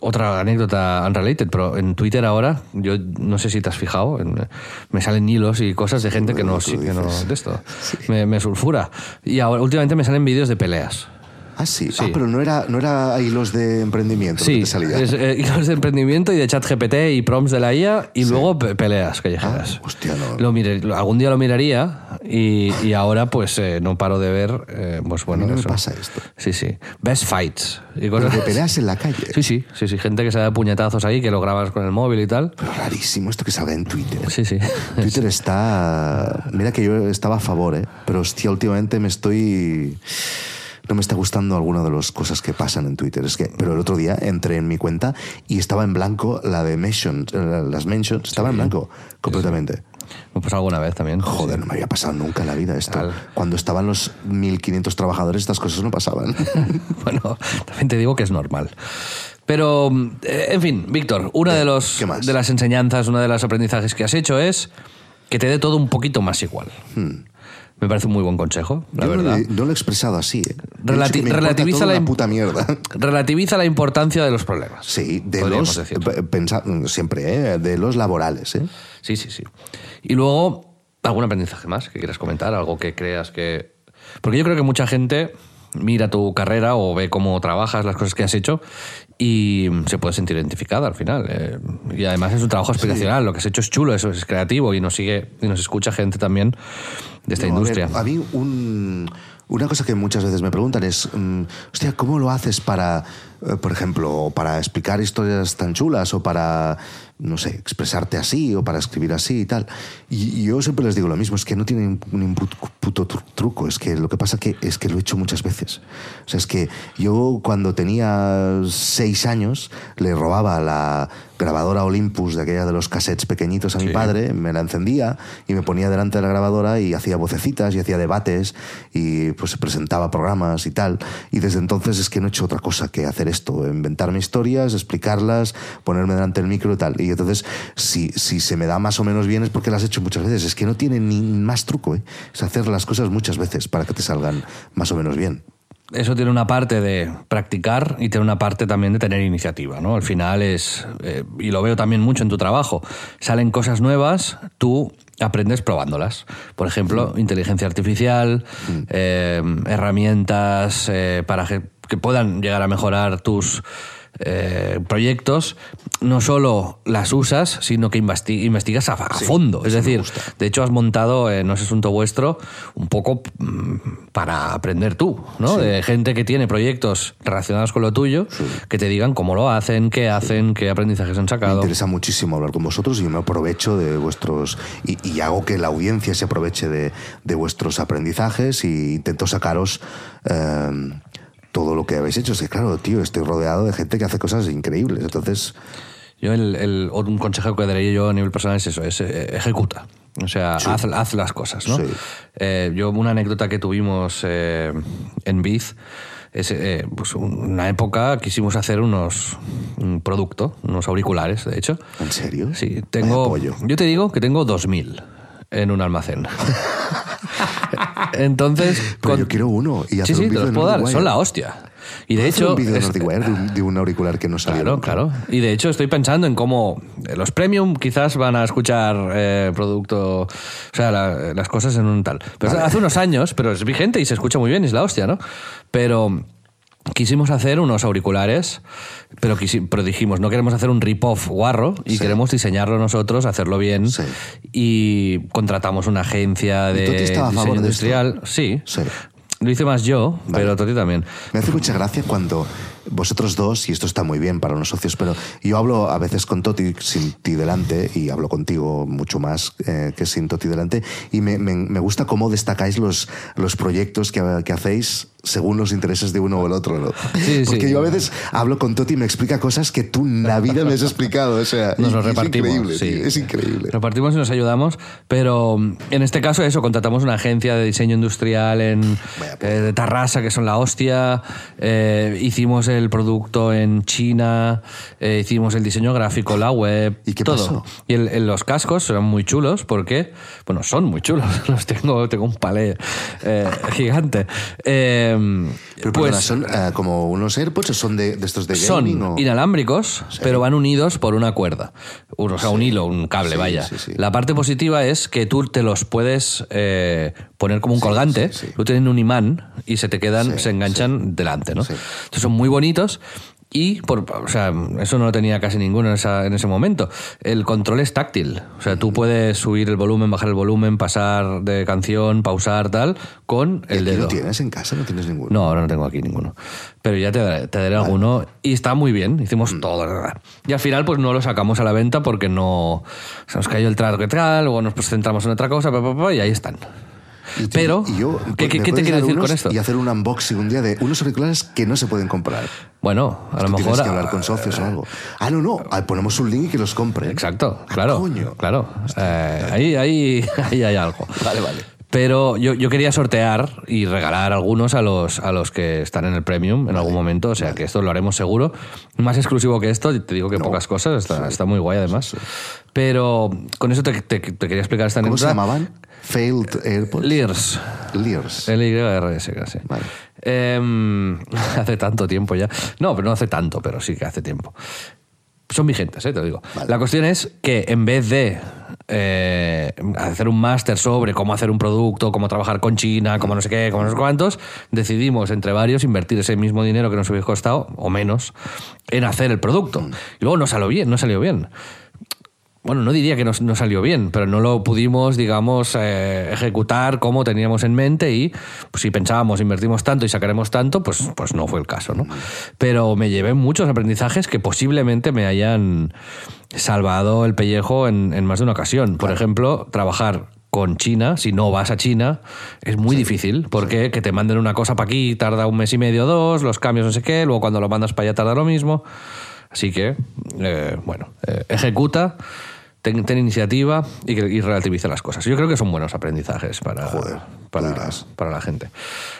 otra anécdota unrelated, pero en Twitter ahora, yo no sé si te has fijado, en- me salen hilos y cosas de gente que no, que no de esto. Me, me sulfura. Y ahora últimamente me salen vídeos de peleas. Ah, sí. Sí. Ah, pero no era, no era hilos de emprendimiento lo que Sí, te salía. es, eh, hilos de emprendimiento y de chat GPT y prompts de la IA y luego pe- peleas callejeras. Ah, hostia, no. Lo miré- lo- algún día lo miraría y, y ahora pues eh, no paro de ver, eh, pues bueno, a mí no me eso. pasa esto. Sí, sí. Best fights. Y Pero cosas de peleas en la calle. Sí, sí, sí, sí. Gente que se da puñetazos ahí, que lo grabas con el móvil y tal. Pero rarísimo esto que salga en Twitter. Sí, sí. Twitter está. Mira que yo estaba a favor, ¿eh? Pero hostia, últimamente me estoy. No me está gustando alguna de las cosas que pasan en Twitter. Es que, pero el otro día entré en mi cuenta y estaba en blanco la de mentions, eh, las mentions, estaba en blanco completamente. Me pasó alguna vez también. Joder, no me había pasado nunca en la vida esto. Cuando estaban los 1500 trabajadores, estas cosas no pasaban. Bueno, también te digo que es normal. Pero, eh, en fin, Víctor, una de, los, de las enseñanzas, una de los aprendizajes que has hecho es que te dé todo un poquito más igual. Me parece un muy buen consejo, la. Yo verdad. lo he- No, lo he expresado así, ¿eh? Relati- me relativiza todo la una puta mierda. Relativiza la importancia de los problemas. Sí, de los. pensa- siempre, ¿eh? De los laborales, ¿eh? Sí, sí, sí. Y luego, ¿algún aprendizaje más que quieras comentar? Algo que creas que... Porque yo creo que mucha gente mira tu carrera o ve cómo trabajas, las cosas que has hecho y se puede sentir identificada al final. eh. Y además es un trabajo aspiracional, lo que has hecho es chulo, eso es creativo y nos sigue y nos escucha gente también de esta No, a industria. ver, A, mí un- una cosa que muchas veces me preguntan es, mm, hostia, ¿cómo lo haces para, eh, por ejemplo, para explicar historias tan chulas o para, no sé, expresarte así o para escribir así y tal? Y, y yo siempre les digo lo mismo, es que no tiene un puto tru- truco, es que lo que pasa que es que lo he hecho muchas veces. O sea, es que yo cuando tenía seis años le robaba la grabadora Olympus de aquella de los cassettes pequeñitos a mi padre, me la encendía y me ponía delante de la grabadora y hacía vocecitas y hacía debates y pues presentaba programas y tal. Y desde entonces es que no he hecho otra cosa que hacer esto, inventarme historias, explicarlas, ponerme delante del micro y tal. Y entonces, si, si se me da más o menos bien es porque las he hecho muchas veces. Es que no tiene ni más truco, ¿eh? es hacer las cosas muchas veces para que te salgan más o menos bien. Eso tiene una parte de practicar y tiene una parte también de tener iniciativa, ¿no? Al final es, eh, y lo veo también mucho en tu trabajo, salen cosas nuevas, tú aprendes probándolas. Por ejemplo, inteligencia artificial, eh, herramientas eh, para que, que puedan llegar a mejorar tus eh, proyectos, no solo las usas, sino que investi- investigas a, a fondo. Es me decir, de hecho has montado, eh, no es asunto vuestro, un poco mm, para aprender tú, ¿no? De gente que tiene proyectos relacionados con lo tuyo, que te digan cómo lo hacen, qué hacen, qué aprendizajes han Me sacado. interesa muchísimo hablar con vosotros y me aprovecho de vuestros. Y, y hago que la audiencia se aproveche de, de vuestros aprendizajes y intento sacaros eh, todo lo que habéis hecho. Es que, claro, tío, estoy rodeado de gente que hace cosas increíbles. Entonces, Yo el, el- un consejo que daría yo a nivel personal es eso, es eh, ejecuta. O sea, haz, haz las cosas, ¿no? Sí. Eh, yo una anécdota que tuvimos eh, en Biz es eh, pues una época quisimos hacer unos un producto, unos auriculares, de hecho. ¿en serio? Sí, tengo. Yo te digo que tengo 2000 en un almacén. Entonces. Pero con- yo quiero uno y Sí, hacer sí, un te vídeo los puedo dar. Son la hostia. Y de hecho. un vídeo es- de un, de un auricular que no salió. Claro, nunca. claro. Y de hecho estoy pensando en cómo eh, los premium quizás van a escuchar eh, producto, o sea, la- las cosas en un tal. Pero hace unos años, pero es vigente y se escucha muy bien, es la hostia, ¿no? Pero quisimos hacer unos auriculares, pero, pero dijimos, no queremos hacer un rip-off guarro y Sí. queremos diseñarlo nosotros, hacerlo bien. Sí. Y contratamos una agencia ¿Y de estaba a diseño favor de esto? industrial. Sí. Sí. Lo hice más yo, pero Toti también. Me hace mucha gracia cuando vosotros dos, y esto está muy bien para los socios, pero yo hablo a veces con Toti sin ti delante y hablo contigo mucho más eh, que sin Toti delante y me, me- me gusta cómo destacáis los, los proyectos que, que hacéis según los intereses de uno o el otro. ¿no? Sí, Porque sí. yo a veces hablo con Toti y me explica cosas que tú en la vida me has explicado. O sea, Nos y- lo y repartimos. Es increíble, sí. tío, es increíble. Repartimos y nos ayudamos, pero mm, en este caso eso, contratamos una agencia de diseño industrial en eh, de Tarrasa, que son la hostia, eh, hicimos el producto en China, eh, hicimos el diseño gráfico, la web, ¿Y qué todo. pasó? Y el- el- los cascos son muy chulos porque, bueno, son muy chulos, los tengo, tengo un palé gigante. Eh, Pero pues, perdona, ¿son eh, como unos AirPods o son de, de estos de son gaming? o- inalámbricos, pero van unidos por una cuerda. O sea, un hilo, un cable, Sí, vaya. La parte positiva es que tú te los puedes eh, poner como un colgante. Tú tienen un imán y se te quedan, se enganchan delante, ¿no? Entonces son muy bonitos. Y, por, o sea, eso no lo tenía casi ninguno en, esa- en ese momento. El control es táctil. O sea, tú puedes subir el volumen, bajar el volumen, pasar de canción, pausar, tal, con ¿Y el aquí dedo. lo tienes en casa? ¿No tienes ninguno? No, ahora no tengo aquí ninguno. Pero ya te daré, te daré alguno. Y está muy bien. Hicimos todo. la verdad. Y al final, pues no lo sacamos a la venta porque no. Se nos cayó el trato que tal, luego nos pues, centramos en otra cosa, y ahí están. Y Pero, y yo, ¿qué, ¿me qué- qué te quiero decir con esto? Y hacer un unboxing un día de unos auriculares que no se pueden comprar. Bueno, a lo Tú mejor. Tienes que hablar con socios o algo. Ah, no, no. ah, Ponemos un link y que los compren. Exacto, Ah, claro. coño. Claro. Eh, ahí, ahí, ahí hay algo. Vale, vale. Pero yo, yo quería sortear y regalar algunos a los, a los que están en el premium en algún momento. O sea que esto lo haremos seguro. Más exclusivo que esto, te digo que pocas cosas. Está, está muy guay además. Pero con eso te, te- te quería explicar esta ¿Cómo se anécdota. llamaban? Failed AirPods. Lears. Lears. L-Y-R-S, casi. Vale. Em, hace tanto tiempo ya. No, pero no hace tanto, pero sí que hace tiempo. Son vigentes, ¿eh? te lo digo. Vale. La cuestión es que en vez de eh, hacer un máster sobre cómo hacer un producto, cómo trabajar con China, cómo no sé qué, cómo no sé cuántos, decidimos entre varios invertir ese mismo dinero que nos hubiese costado, o menos, en hacer el producto. Y luego no salió bien, no salió bien bueno, no diría que no, no salió bien, pero no lo pudimos, digamos, eh, ejecutar como teníamos en mente y pues, si pensábamos invertimos tanto y sacaremos tanto, pues, pues no fue el caso, ¿no? Pero me llevé muchos aprendizajes que posiblemente me hayan salvado el pellejo en, en más de una ocasión. Por ejemplo, trabajar con China, si no vas a China, es muy difícil, porque que te manden una cosa para aquí tarda un mes y medio, dos, los cambios no sé qué, luego cuando lo mandas para allá tarda lo mismo. Así que, eh, bueno, eh, ejecuta, ten, ten iniciativa y, y relativiza las cosas. Yo creo que son buenos aprendizajes para, para, dirás. para la gente.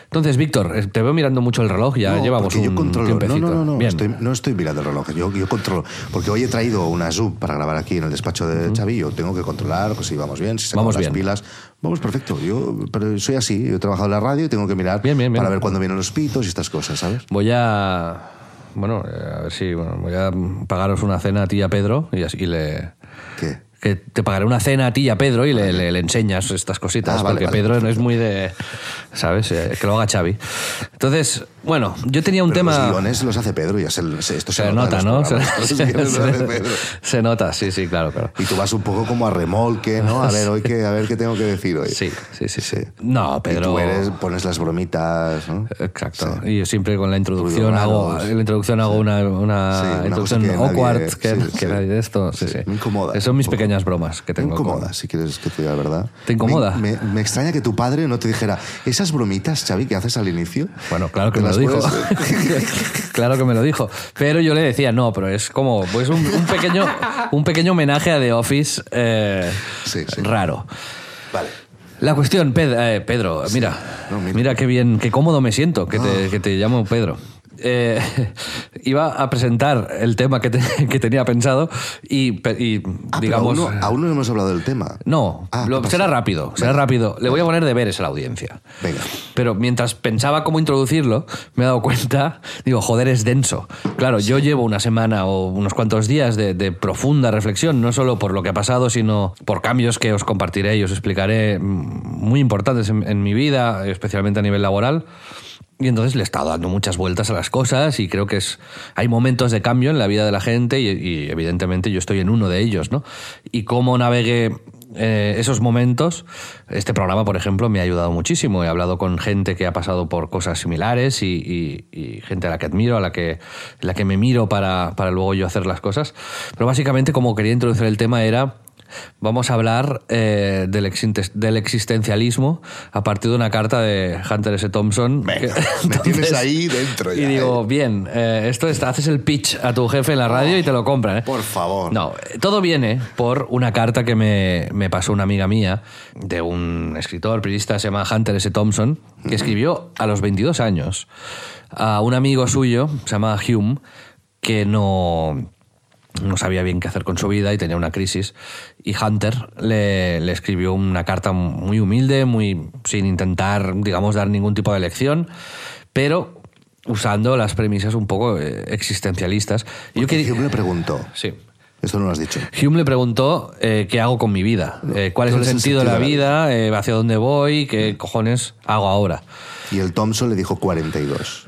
Entonces, Víctor, eh, te veo mirando mucho el reloj, ya No, llevamos un yo controlo. No, tiempecito. no, no, no. Bien. Estoy, no estoy mirando el reloj. Yo, yo controlo. Porque hoy he traído una Zoom para grabar aquí en el despacho de Xavi. Yo tengo que controlar pues, si vamos bien, si se Vamos las bien. pilas. Vamos perfecto. Yo pero soy así. Yo he trabajado en la radio y tengo que mirar Bien, bien, para ver cuándo vienen los pitos y estas cosas, ¿sabes? Voy a. Bueno, eh, a ver si. Bueno, voy a pagaros una cena a ti y a Pedro y así le. ¿Qué? Que te pagaré una cena a ti y a Pedro y le, le- le enseñas estas cositas. Ah, vale, porque vale, Pedro no es muy de. ¿Sabes? Eh, Que lo haga Xavi. Entonces, bueno, yo tenía un Pero tema. Los guiones los hace Pedro y se, se- esto se, se nota, ¿no? Se, Pedro. se nota, sí, sí, claro, claro. Y tú vas un poco como a remolque, ¿no? A ver, hoy qué, a ver qué tengo que decir hoy. Sí, sí, sí. sí. Sí. No, Y Pedro. tú eres, pones las bromitas, ¿no? Exacto. Sí. Y yo siempre con la introducción hago, raros. la introducción hago una, una Sí, una introducción que nadie- awkward, que, sí, que sí. nadie de esto. Sí, sí. Sí, me incomoda Esas son mis pequeñas bromas que Me tengo. con- incomoda, si quieres que te diga la verdad. ¿Te incomoda? Me, me- me extraña que tu padre no te dijera, esas bromitas, Xavi, que haces al inicio. Bueno, claro que ¿te me lo dijo. claro que me lo dijo. Pero yo le decía, no, pero es como pues un, un pequeño, un pequeño homenaje a The Office eh, Sí, sí. raro. Vale. La cuestión, eh, Pedro, mira, No, mira. mira qué bien, qué cómodo me siento que te, que te llamo Pedro. Eh, iba a presentar el tema que, te- que tenía pensado y, y, Ah, digamos... aún, no, aún no hemos hablado del tema. No, Ah, será rápido, será Venga. rápido. Le voy a poner deberes a la audiencia. Venga. Pero mientras pensaba cómo introducirlo, me he dado cuenta, digo, joder, es denso. Claro, yo llevo una semana o unos cuantos días de, de profunda reflexión, no solo por lo que ha pasado, sino por cambios que os compartiré y os explicaré mm, muy importantes en, en mi vida, especialmente a nivel laboral. Y entonces le he estado dando muchas vueltas a las cosas y creo que es hay momentos de cambio en la vida de la gente y, evidentemente yo estoy en uno de ellos, ¿no? Y cómo navegué eh, esos momentos, este programa, por ejemplo, me ha ayudado muchísimo. He hablado con gente que ha pasado por cosas similares y gente a la que admiro, a la que, la que me miro para, para luego yo hacer las cosas. Pero básicamente, como quería introducir el tema, era Vamos a hablar eh, del, existencialismo a partir de una carta de Hunter S. Thompson. Venga, que- me tienes ahí dentro Y digo, eh. bien, eh, esto está, haces el pitch a tu jefe en la radio y te lo compran. Por favor. No, todo viene por una carta que me, me pasó una amiga mía de un escritor, periodista, se llama Hunter S. Thompson, que escribió a los 22 años a un amigo suyo, se llama Hume, que no, no sabía bien qué hacer con su vida y tenía una crisis. Y Hunter le, le escribió una carta muy humilde, muy sin intentar, digamos, dar ningún tipo de lección, pero usando las premisas un poco eh, existencialistas. Y yo Porque quería... Hume le preguntó. Sí. Esto no lo has dicho. Hume le preguntó eh, qué hago con mi vida, Eh, cuál es el sentido de la vida, eh, hacia dónde voy, qué cojones hago ahora. Y el Thompson le dijo 42.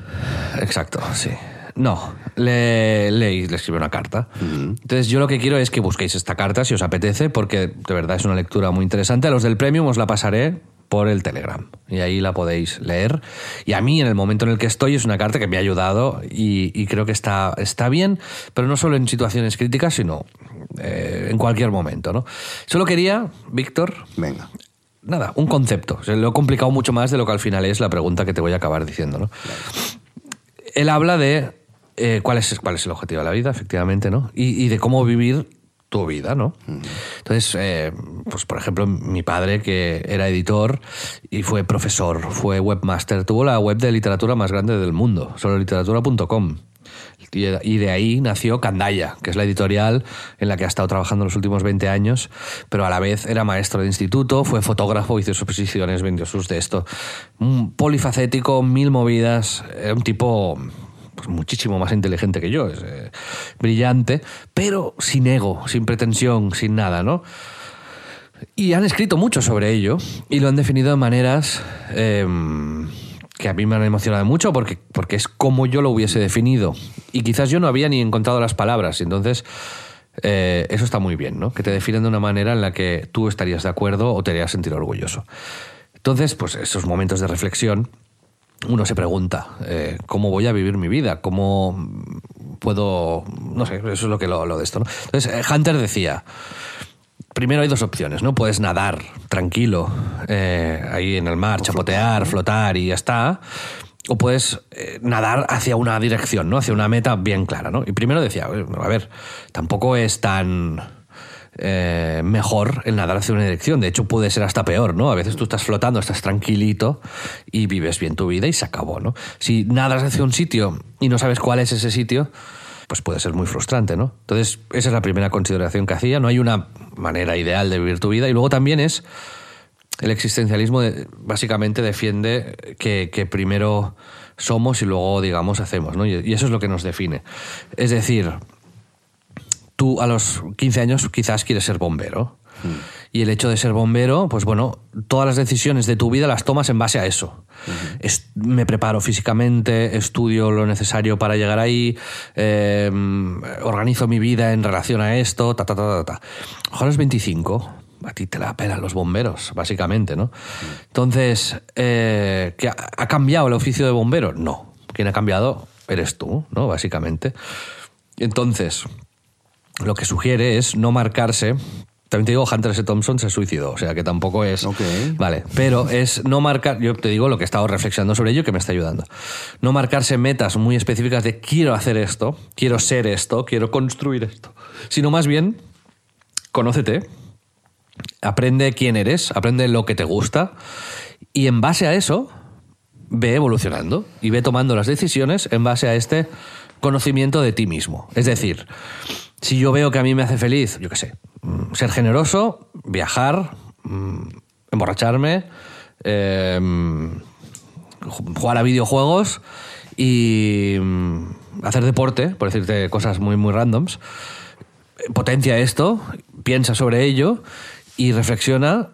Exacto, sí. No, le, le, le escribió una carta. Entonces yo lo que quiero es que busquéis esta carta si os apetece, porque de verdad es una lectura muy interesante. A los del Premium os la pasaré por el Telegram y ahí la podéis leer. Y a mí en el momento en el que estoy es una carta que me ha ayudado y, y creo que está, está bien, pero no solo en situaciones críticas, sino eh, en cualquier momento. ¿no? Solo quería, Víctor, Venga. nada, un concepto. O sea, lo he complicado mucho más de lo que al final es la pregunta que te voy a acabar diciendo, ¿no? Él habla de eh, cuál, es, cuál es el objetivo de la vida, efectivamente, ¿no? Y, y de cómo vivir tu vida, ¿no? Entonces, eh, pues por ejemplo, mi padre, que era editor y fue profesor, fue webmaster, tuvo la web de literatura más grande del mundo, sololiteratura.com. Y de ahí nació Candaya, que es la editorial en la que ha estado trabajando los últimos 20 años, pero a la vez era maestro de instituto, fue fotógrafo, hizo exposiciones, vendió sus de esto. Un polifacético, mil movidas, era un tipo pues, muchísimo más inteligente que yo, es eh, brillante, pero sin ego, sin pretensión, sin nada, ¿no? Y han escrito mucho sobre ello y lo han definido de maneras em, que a mí me han emocionado mucho porque, porque es como yo lo hubiese definido. Y quizás yo no había ni encontrado las palabras. Entonces, eh, eso está muy bien, ¿no? Que te definen de una manera en la que tú estarías de acuerdo o te harías sentir orgulloso. Entonces, pues esos momentos de reflexión, uno se pregunta, eh, ¿cómo voy a vivir mi vida? ¿Cómo puedo...? No sé, eso es lo que lo, lo de esto, ¿no? Entonces, eh, Hunter decía... Primero hay dos opciones, ¿no? Puedes nadar tranquilo eh, ahí en el mar, chapotear, flotar y ya está. O puedes eh, nadar hacia una dirección, ¿no? Hacia una meta bien clara, ¿no? Y primero decía, a ver, tampoco es tan eh, mejor el nadar hacia una dirección. De hecho, puede ser hasta peor, ¿no? A veces tú estás flotando, estás tranquilito y vives bien tu vida y se acabó, ¿no? Si nadas hacia un sitio y no sabes cuál es ese sitio, pues puede ser muy frustrante, ¿no? Entonces, esa es la primera consideración que hacía. No hay una manera ideal de vivir tu vida. Y luego también es el existencialismo básicamente defiende que, primero somos y luego, digamos, hacemos, ¿no? Y eso es lo que nos define. Es decir, tú a los 15 años quizás quieres ser bombero. Y el hecho de ser bombero, pues bueno, todas las decisiones de tu vida las tomas en base a eso. Es- me preparo físicamente, estudio lo necesario para llegar ahí, eh, organizo mi vida en relación a esto, ta, ta, ta, ta, ta. A los 25, a ti te la pelan los bomberos, básicamente, ¿no? Entonces, eh, ¿que ha, ha cambiado el oficio de bombero? No. Quien ha cambiado eres tú, ¿no? Básicamente. Entonces, lo que sugiere es no marcarse. También te digo, Hunter S. Thompson se suicidó, o sea que tampoco es. Ok. Vale, pero es no marcar. Yo te digo lo que he estado reflexionando sobre ello y que me está ayudando. No marcarse metas muy específicas de quiero hacer esto, quiero ser esto, quiero construir esto. Sino más bien, conócete, aprende quién eres, aprende lo que te gusta y en base a eso ve evolucionando y ve tomando las decisiones en base a este conocimiento de ti mismo. Es decir, si yo veo que a mí me hace feliz, yo qué sé, mm, ser generoso, viajar, mm, emborracharme, ju- jugar a videojuegos y mm, hacer deporte, por decirte cosas muy, muy randoms, potencia esto, piensa sobre ello y reflexiona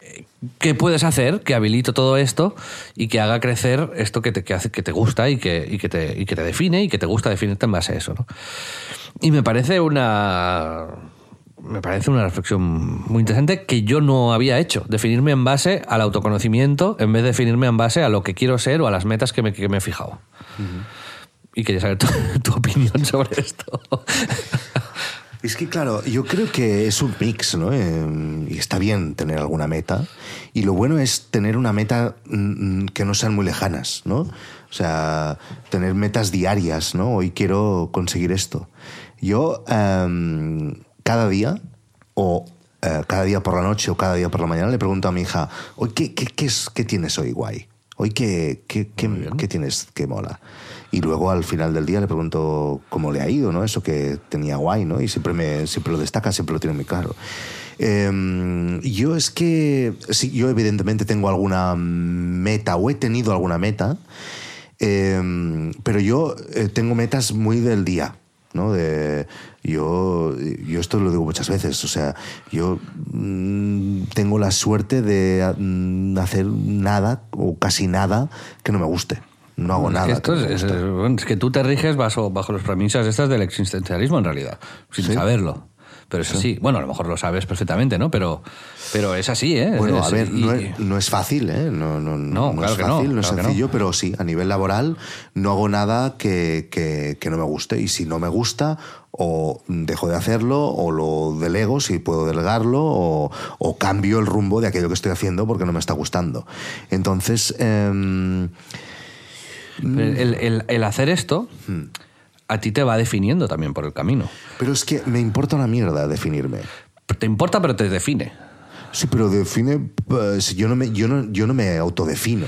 eh, qué puedes hacer que habilite todo esto y que haga crecer esto que te, que hace, que te gusta y que, y que te, y que te define y que te gusta definirte en base a eso. ¿no? Y me parece una. Me parece una reflexión muy interesante que yo no había hecho. Definirme en base al autoconocimiento en vez de definirme en base a lo que quiero ser o a las metas que me, que me he fijado. Y quería saber tu, tu opinión sobre esto. Es que, claro, yo creo que es un mix, ¿no? Eh, y está bien tener alguna meta. Y lo bueno es tener una meta mm, que no sean muy lejanas, ¿no? O sea, tener metas diarias, ¿no? Hoy quiero conseguir esto. Yo, em, cada día, o eh, cada día por la noche o cada día por la mañana, le pregunto a mi hija, hoy, ¿qué, qué, qué, es, qué tienes hoy guay? Hoy, ¿qué, qué, qué, qué tienes que mola? Y luego al final del día le pregunto cómo le ha ido, ¿no? Eso que tenía guay, ¿no? Y siempre, me, siempre lo destaca, siempre lo tiene muy claro. Eh, yo es que, sí, yo evidentemente tengo alguna meta o he tenido alguna meta, eh, pero yo eh, tengo metas muy del día. ¿No? De, yo, yo esto lo digo muchas veces, o sea, yo mm, tengo la suerte de mm, hacer nada o casi nada que no me guste. No hago nada. esto que es, que tú te riges bajo, bajo las premisas estas del existencialismo, en realidad, sin Sí. saberlo. Pero es así. Bueno, a lo mejor lo sabes perfectamente, ¿no? Pero, pero es así, ¿eh? Bueno, Es- a ver, y- no es, no es fácil, ¿eh? No, no, No, no claro es que no, fácil, no, es claro sencillo, pero sí, a nivel laboral no hago nada que, que- que no me guste. Y si no me gusta, o dejo de hacerlo, o lo delego si puedo delegarlo, o, o cambio el rumbo de aquello que estoy haciendo porque no me está gustando. Entonces, em, el, el- el hacer esto Hmm. A ti te va definiendo también por el camino. pero es que me importa una mierda definirme. Te importa, pero te define. Sí, pero define. pues, yo, no me, yo, no, yo no me autodefino.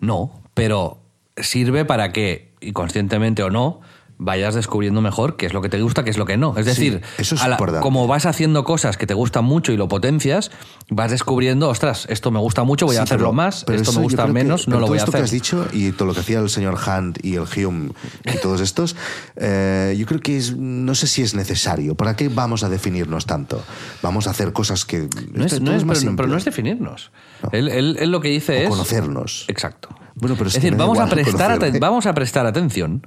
No, pero sirve para que, y conscientemente o no, vayas descubriendo mejor qué es lo que te gusta, qué es lo que no. Es decir, eso es a la- importante. como vas haciendo cosas que te gustan mucho y lo potencias, vas descubriendo, ostras, esto me gusta mucho, voy a hacerlo pero- más, pero esto me gusta que- menos, no lo todo voy a esto hacer. que has dicho y todo lo que hacía el señor Hunt y el Hume y todos estos, eh, yo creo que es, no sé si es necesario. ¿Para qué vamos a definirnos tanto? Vamos a hacer cosas que... No es, esto no todo es- más pero, no es definirnos. Él, él- él lo que dice O es... conocernos. Exacto. Bueno, pero es es decir, vamos a, prestar vamos a prestar atención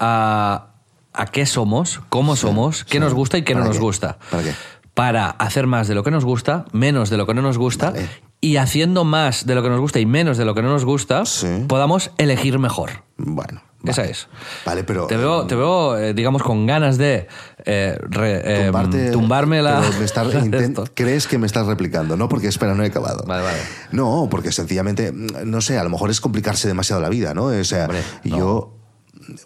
a, a qué somos, cómo somos, qué nos gusta y qué no ¿Para nos qué? gusta. ¿Para qué? Para hacer más de lo que nos gusta, menos de lo que no nos gusta, Vale. y haciendo más de lo que nos gusta y menos de lo que no nos gusta, Sí. podamos elegir mejor. Bueno. Esa es. Vale, pero... Te veo, te veo eh, digamos, con ganas de eh, re- eh, Tumbarte- tumbarme la... pero me estás- intent- esto. crees que me estás replicando, ¿no? Porque espera, no he acabado. Vale, vale. No, porque sencillamente, no sé, a lo mejor es complicarse demasiado la vida, ¿no? O sea, Hombre, no.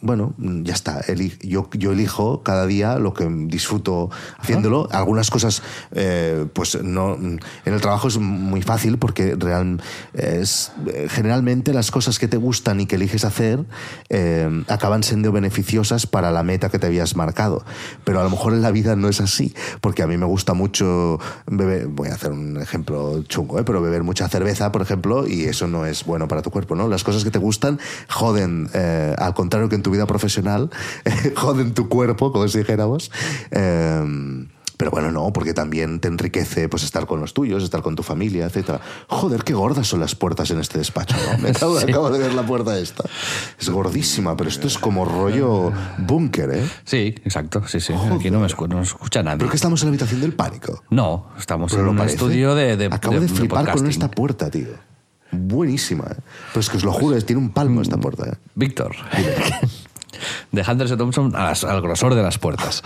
Bueno, ya está. Yo, yo elijo cada día lo que disfruto haciéndolo. Algunas cosas, eh, pues no. En el trabajo es muy fácil porque real, es, generalmente las cosas que te gustan y que eliges hacer eh, acaban siendo beneficiosas para la meta que te habías marcado. Pero a lo mejor en la vida no es así, porque a mí me gusta mucho beber. Voy a hacer un ejemplo chungo, ¿eh? pero beber mucha cerveza, por ejemplo, y eso no es bueno para tu cuerpo, ¿no? Las cosas que te gustan joden, eh, al contrario en tu vida profesional, joden tu cuerpo, como si dijéramos. Eh, pero bueno, no, porque también te enriquece pues estar con los tuyos, estar con tu familia, etcétera. Joder, qué gordas son las puertas en este despacho, ¿no? Me acabo, Sí. acabo de ver la puerta esta. Es gordísima, pero esto es como rollo búnker, ¿eh? Sí, exacto, sí, sí. Aquí no me escu- no escucha nadie. Creo que estamos en la habitación del pánico. No, estamos Pero en un parece. estudio de, de, Acabo de, de flipar con esta puerta, tío. Buenísima, ¿eh? Pero es que os lo juro, es- tiene un palmo esta puerta, ¿eh? Víctor. de Hunter Thompson a las- al grosor de las puertas.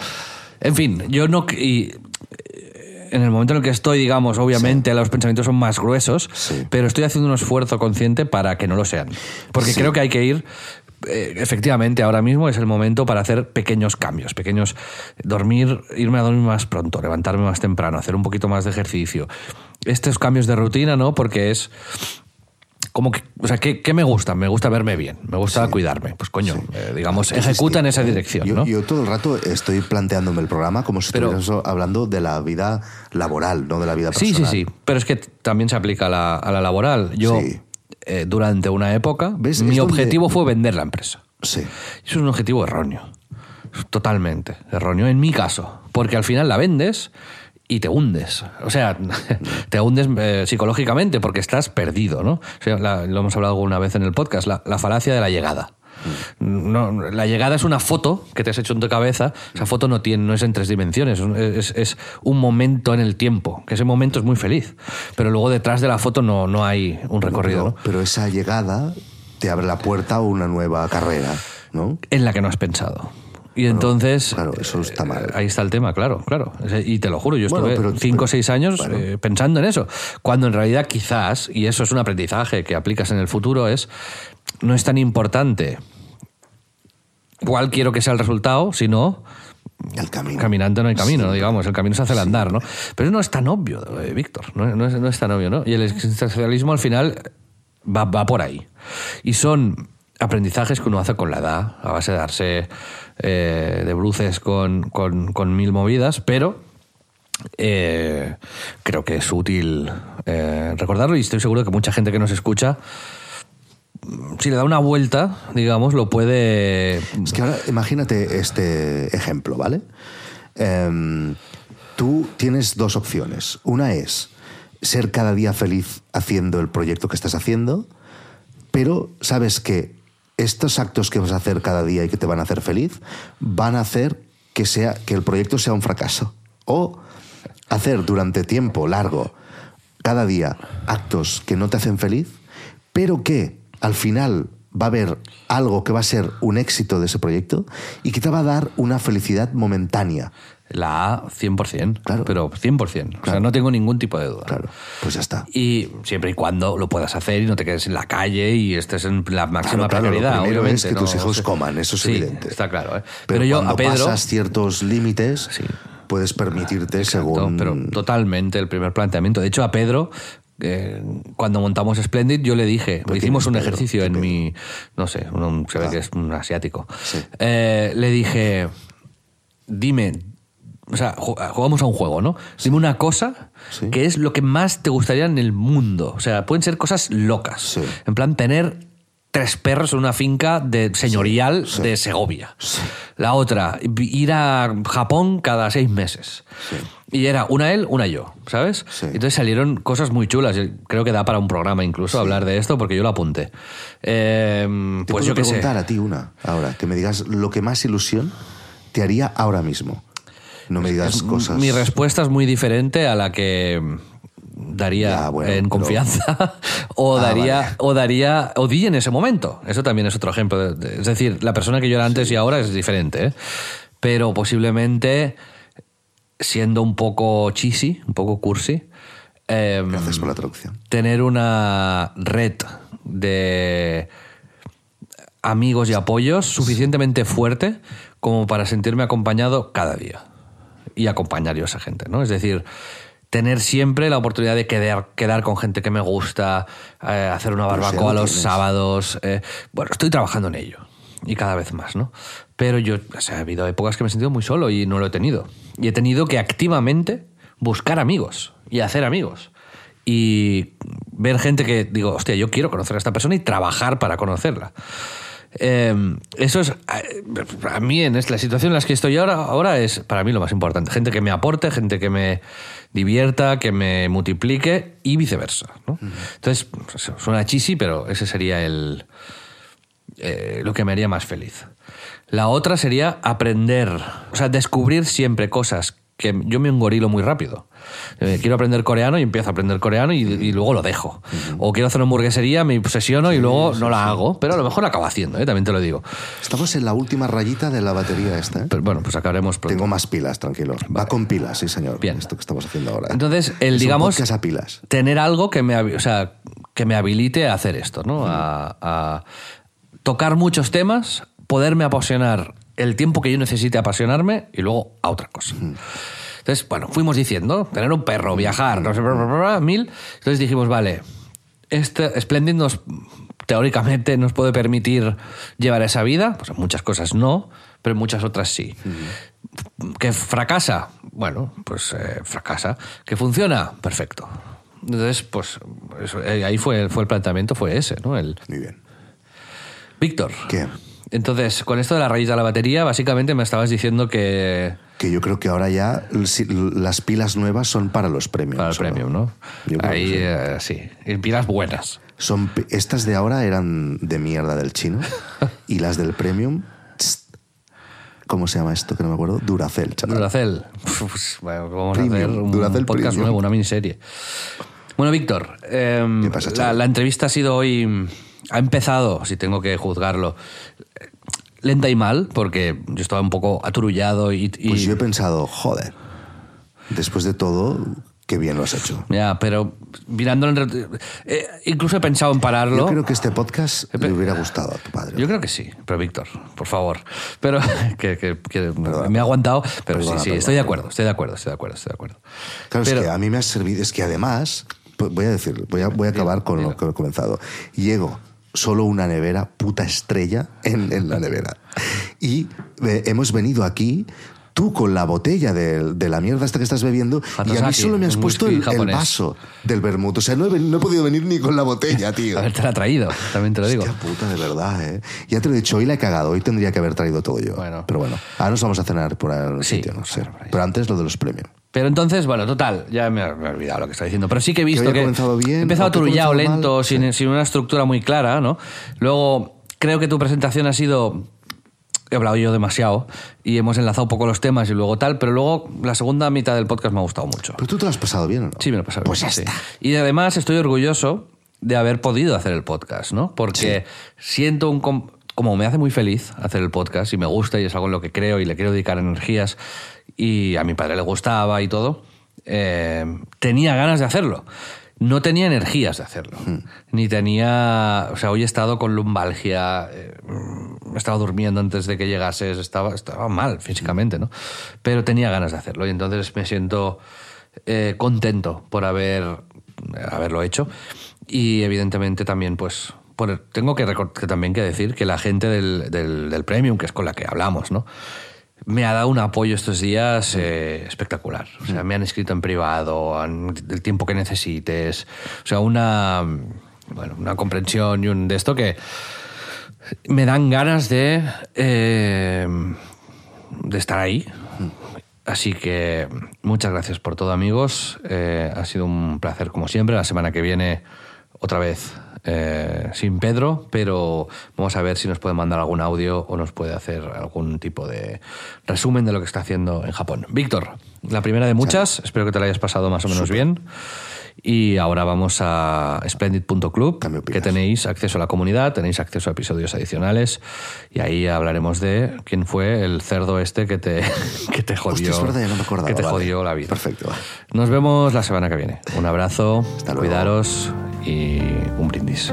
En fin, yo no. Y, eh, en el momento en el que estoy, digamos, obviamente los pensamientos son más gruesos, Sí. pero estoy haciendo un esfuerzo consciente para que no lo sean. Porque Sí. creo que hay que ir. eh, efectivamente, ahora mismo es el momento para hacer pequeños cambios, pequeños. Dormir, irme a dormir más pronto, levantarme más temprano, hacer un poquito más de ejercicio. Estos cambios de rutina, ¿no? Porque es como que, o sea, ¿qué, qué me gusta? Me gusta verme bien, me gusta cuidarme. Pues coño, eh, digamos, Entonces, ejecuta en esa dirección, yo, ¿no? yo todo el rato estoy planteándome el programa como si Pero- estuviéramos hablando de la vida laboral, no de la vida Sí, personal. sí, sí, pero es que también se aplica a la, a la laboral. Yo, Sí. eh, durante una época, ¿Ves? mi Es donde- objetivo fue vender la empresa. Sí. Eso es un objetivo erróneo. Totalmente erróneo en mi caso. Porque al final la vendes y te hundes. O sea, te hundes eh, psicológicamente porque estás perdido, ¿no? O sea, la- lo hemos hablado alguna vez en el podcast, la, la falacia de la llegada. No, la llegada es una foto que te has hecho en tu cabeza. Esa foto no, tiene, no es en tres dimensiones, es, es un momento en el tiempo, que ese momento es muy feliz. Pero luego detrás de la foto no, no hay un recorrido. Pero, ¿no? pero esa llegada te abre la puerta a una nueva carrera, ¿no? en la que no has pensado. Y entonces. claro, eso está eh, mal. Ahí está el tema, claro, claro. Y te lo juro, yo estuve pero- cinco o pero- seis años bueno. eh, pensando en eso. Cuando en realidad quizás, y eso es un aprendizaje que aplicas en el futuro, es. No es tan importante cuál quiero que sea el resultado, sino. El camino. Caminante no hay camino, Sí. digamos, el camino se hace al andar, ¿no? Pero no es tan obvio, eh, Víctor, no, no es, no es tan obvio, ¿no? Y el existencialismo al final va, va por ahí. Y son aprendizajes que uno hace con la edad, a base de darse eh, de bruces con, con- mil movidas, pero eh, creo que es útil eh, recordarlo y estoy seguro que mucha gente que nos escucha, si le da una vuelta, digamos, lo puede... Es que ahora imagínate este ejemplo, ¿vale? Em, tú tienes dos opciones. Una es ser cada día feliz haciendo el proyecto que estás haciendo, pero sabes que estos actos que vas a hacer cada día y que te van a hacer feliz van a hacer que, sea, que el proyecto sea un fracaso. O hacer durante tiempo largo, cada día, actos que no te hacen feliz, pero que al final va a haber algo que va a ser un éxito de ese proyecto y que te va a dar una felicidad momentánea. La A 100%, Claro. pero 100%. O sea, no tengo ningún tipo de duda. Claro, pues ya está. Y siempre y cuando lo puedas hacer y no te quedes en la calle y estés en la máxima Claro, claro, lo primero obviamente, es que tus ¿no? hijos coman, eso es Sí, evidente. Está claro. ¿eh? Pero, Pero, yo cuando a Pedro. pasas ciertos límites, Sí. puedes permitirte Exacto, según... pero totalmente el primer planteamiento. De hecho, a Pedro, eh, cuando montamos Splendid, yo le dije, ¿Pero hicimos un Pedro? ejercicio ¿Qué en Pedro? mi, no sé, un- se ve Ah. que es un asiático. Sí. Eh, le dije, dime, o sea, ju- jugamos a un juego, ¿no? Dime una cosa Sí. que es lo que más te gustaría en el mundo. O sea, pueden ser cosas locas. Sí. En plan, tener tres perros en una finca de señorial Sí, de Segovia. La otra, ir a Japón cada seis meses. Y era una él, una yo, ¿sabes? Entonces salieron cosas muy chulas. Creo que da para un programa incluso hablar de esto porque yo lo apunté. Eh, Te pues puedo yo qué sé. preguntar a ti una, ahora, que me digas lo que más ilusión te haría ahora mismo. No me digas Es- cosas... Mi respuesta es muy diferente a la que daría Ya, bueno, en pero- confianza o Ah, daría vale. o daría o di en ese momento. Eso también es otro ejemplo. es decir, la persona que yo era antes y ahora es diferente, ¿eh? pero posiblemente siendo un poco cheesy, un poco cursi. em, Gracias por la traducción. tener una red de amigos y apoyos suficientemente fuerte como para sentirme acompañado cada día y acompañar yo a esa gente, ¿no? Es decir, tener siempre la oportunidad de quedar, quedar con gente que me gusta, eh, hacer una barbacoa lo los tienes. sábados. eh, bueno, estoy trabajando en ello y cada vez más, ¿no? Pero yo, o sea, ha habido épocas que me he sentido muy solo y no lo he tenido. Y he tenido que activamente buscar amigos y hacer amigos. Y ver gente que digo, hostia, yo quiero conocer a esta persona y trabajar para conocerla. Eh, eso es, a, mí en la situación en la que estoy ahora, ahora es para mí lo más importante. Gente que me aporte, gente que me divierta, que me multiplique y viceversa. ¿no? Entonces, pues, suena chisi, pero ese sería el, eh, lo que me haría más feliz. La otra sería aprender, o sea, descubrir siempre cosas que yo me engorilo muy rápido. Eh, quiero aprender coreano y empiezo a aprender coreano y, y luego lo dejo. O quiero hacer una hamburguesería, me obsesiono y luego no la hago, pero a lo mejor la acabo haciendo, ¿eh? también te lo digo. Estamos en la última rayita de la batería esta. ¿eh? Pero bueno, pues acabaremos pronto. Tengo más pilas, tranquilo. Va con pilas, sí, señor. Bien. Esto que estamos haciendo ahora. Entonces, el, digamos, a pilas. tener algo que me, o sea, que me habilite a hacer esto, ¿no? A, a tocar muchos temas, poderme apasionar el tiempo que yo necesite apasionarme y luego a otra cosa. Entonces, bueno, fuimos diciendo, tener un perro, viajar, no sé, bla, bla, bla, bla, mil. Entonces dijimos, vale, este Splendid nos, teóricamente nos puede permitir llevar esa vida, pues en muchas cosas no, pero en muchas otras sí. ¿Que fracasa? Bueno, pues eh, fracasa. ¿Que funciona? Perfecto. Entonces, pues eso, eh, ahí fue, fue el planteamiento, fue ese, ¿no? El, Muy bien. Víctor. ¿Qué? Entonces, con esto de la raíz de la batería, básicamente me estabas diciendo que Que yo creo que ahora ya las pilas nuevas son para los premios. para el premium, ¿no? Ahí que sí. eh, sí, y pilas buenas. Son, estas de ahora eran de mierda del chino y las del premium, ¿cómo se llama esto? Que no me acuerdo. Duracell, chaval. Duracell. Pues, bueno, vamos Premium, a hacer un Duracell podcast Premium. nuevo, una miniserie. Bueno, Víctor, ¿Qué pasa, la, la entrevista ha sido hoy. Ha empezado, si tengo que juzgarlo, lenta y mal, porque yo estaba un poco aturullado y. y- Pues yo he pensado, joder, después de todo, qué bien lo has hecho. Ya, pero mirándolo en. eh, incluso he pensado en pararlo. Yo creo que este podcast le hubiera gustado a tu padre. Yo creo que sí, pero Víctor, por favor. Pero que, que- que me ha aguantado, pero Perdona, sí, sí, perdona, estoy de acuerdo, estoy de acuerdo, estoy de acuerdo, estoy de acuerdo. Claro, Pero- es que a mí me ha servido, es que además, pues voy a decir, voy a, voy a acabar con lo que he comenzado. Llego solo una nevera, puta estrella, en, en la nevera. Y eh, hemos venido aquí, tú con la botella de, de la mierda esta que estás bebiendo, y a mí solo me has puesto el, el vaso del vermut. O sea, no he, no he podido venir ni con la botella, tío. A ver, te la ha traído, también te lo digo. Hostia puta, de verdad, ¿eh? Ya te lo he dicho, hoy la he cagado, hoy tendría que haber traído todo yo. Bueno. Pero bueno, ahora nos vamos a cenar por Sí, sitio, no sé. por. Pero antes lo de los premios. Pero entonces, bueno, total, ya me, he olvidado lo que estaba diciendo. Pero sí que he visto que. comenzado bien, he empezado he aturullado, lento, sin, sin una estructura muy clara, ¿no? Luego, creo que tu presentación ha sido. He hablado yo demasiado y hemos enlazado un poco los temas y luego tal, pero luego la segunda mitad del podcast me ha gustado mucho. Pero tú te lo has pasado bien, ¿o no? Sí, me lo he pasado Pues bien, sí. está. Y además estoy orgulloso de haber podido hacer el podcast, ¿no? Porque siento un... com- Como me hace muy feliz hacer el podcast y me gusta y es algo en lo que creo y le quiero dedicar energías y a mi padre le gustaba y todo, eh, tenía ganas de hacerlo. No tenía energías de hacerlo. Ni tenía... O sea, hoy he estado con lumbalgia, eh, he estado durmiendo antes de que llegases, estaba, estaba mal físicamente, ¿no? Pero tenía ganas de hacerlo y entonces me siento eh, contento por haber, haberlo hecho y evidentemente también pues por- tengo que, que también que decir que la gente del, del, del Premium, que es con la que hablamos, ¿no? Me ha dado un apoyo estos días eh, espectacular. O sea, me han escrito en privado, han- el tiempo que necesites. O sea, una, bueno, una comprensión y un de esto que me dan ganas de, eh, de estar ahí. Así que muchas gracias por todo, amigos. Eh, ha sido un placer, como siempre. La semana que viene, otra vez eh, sin Pedro, pero vamos a ver si nos puede mandar algún audio o nos puede hacer algún tipo de resumen de lo que está haciendo en Japón. Víctor, la primera de muchas. Espero que te la hayas pasado más o menos bien. Y ahora vamos a splendid.club, que tenéis acceso a la comunidad, tenéis acceso a episodios adicionales y ahí hablaremos de quién fue el cerdo este que te, que te jodió, Hostia, es verdad, ya no me acordaba, que te vale. jodió la vida. Perfecto. Nos vemos la semana que viene. Un abrazo, Hasta luego. cuidaros y un brindis.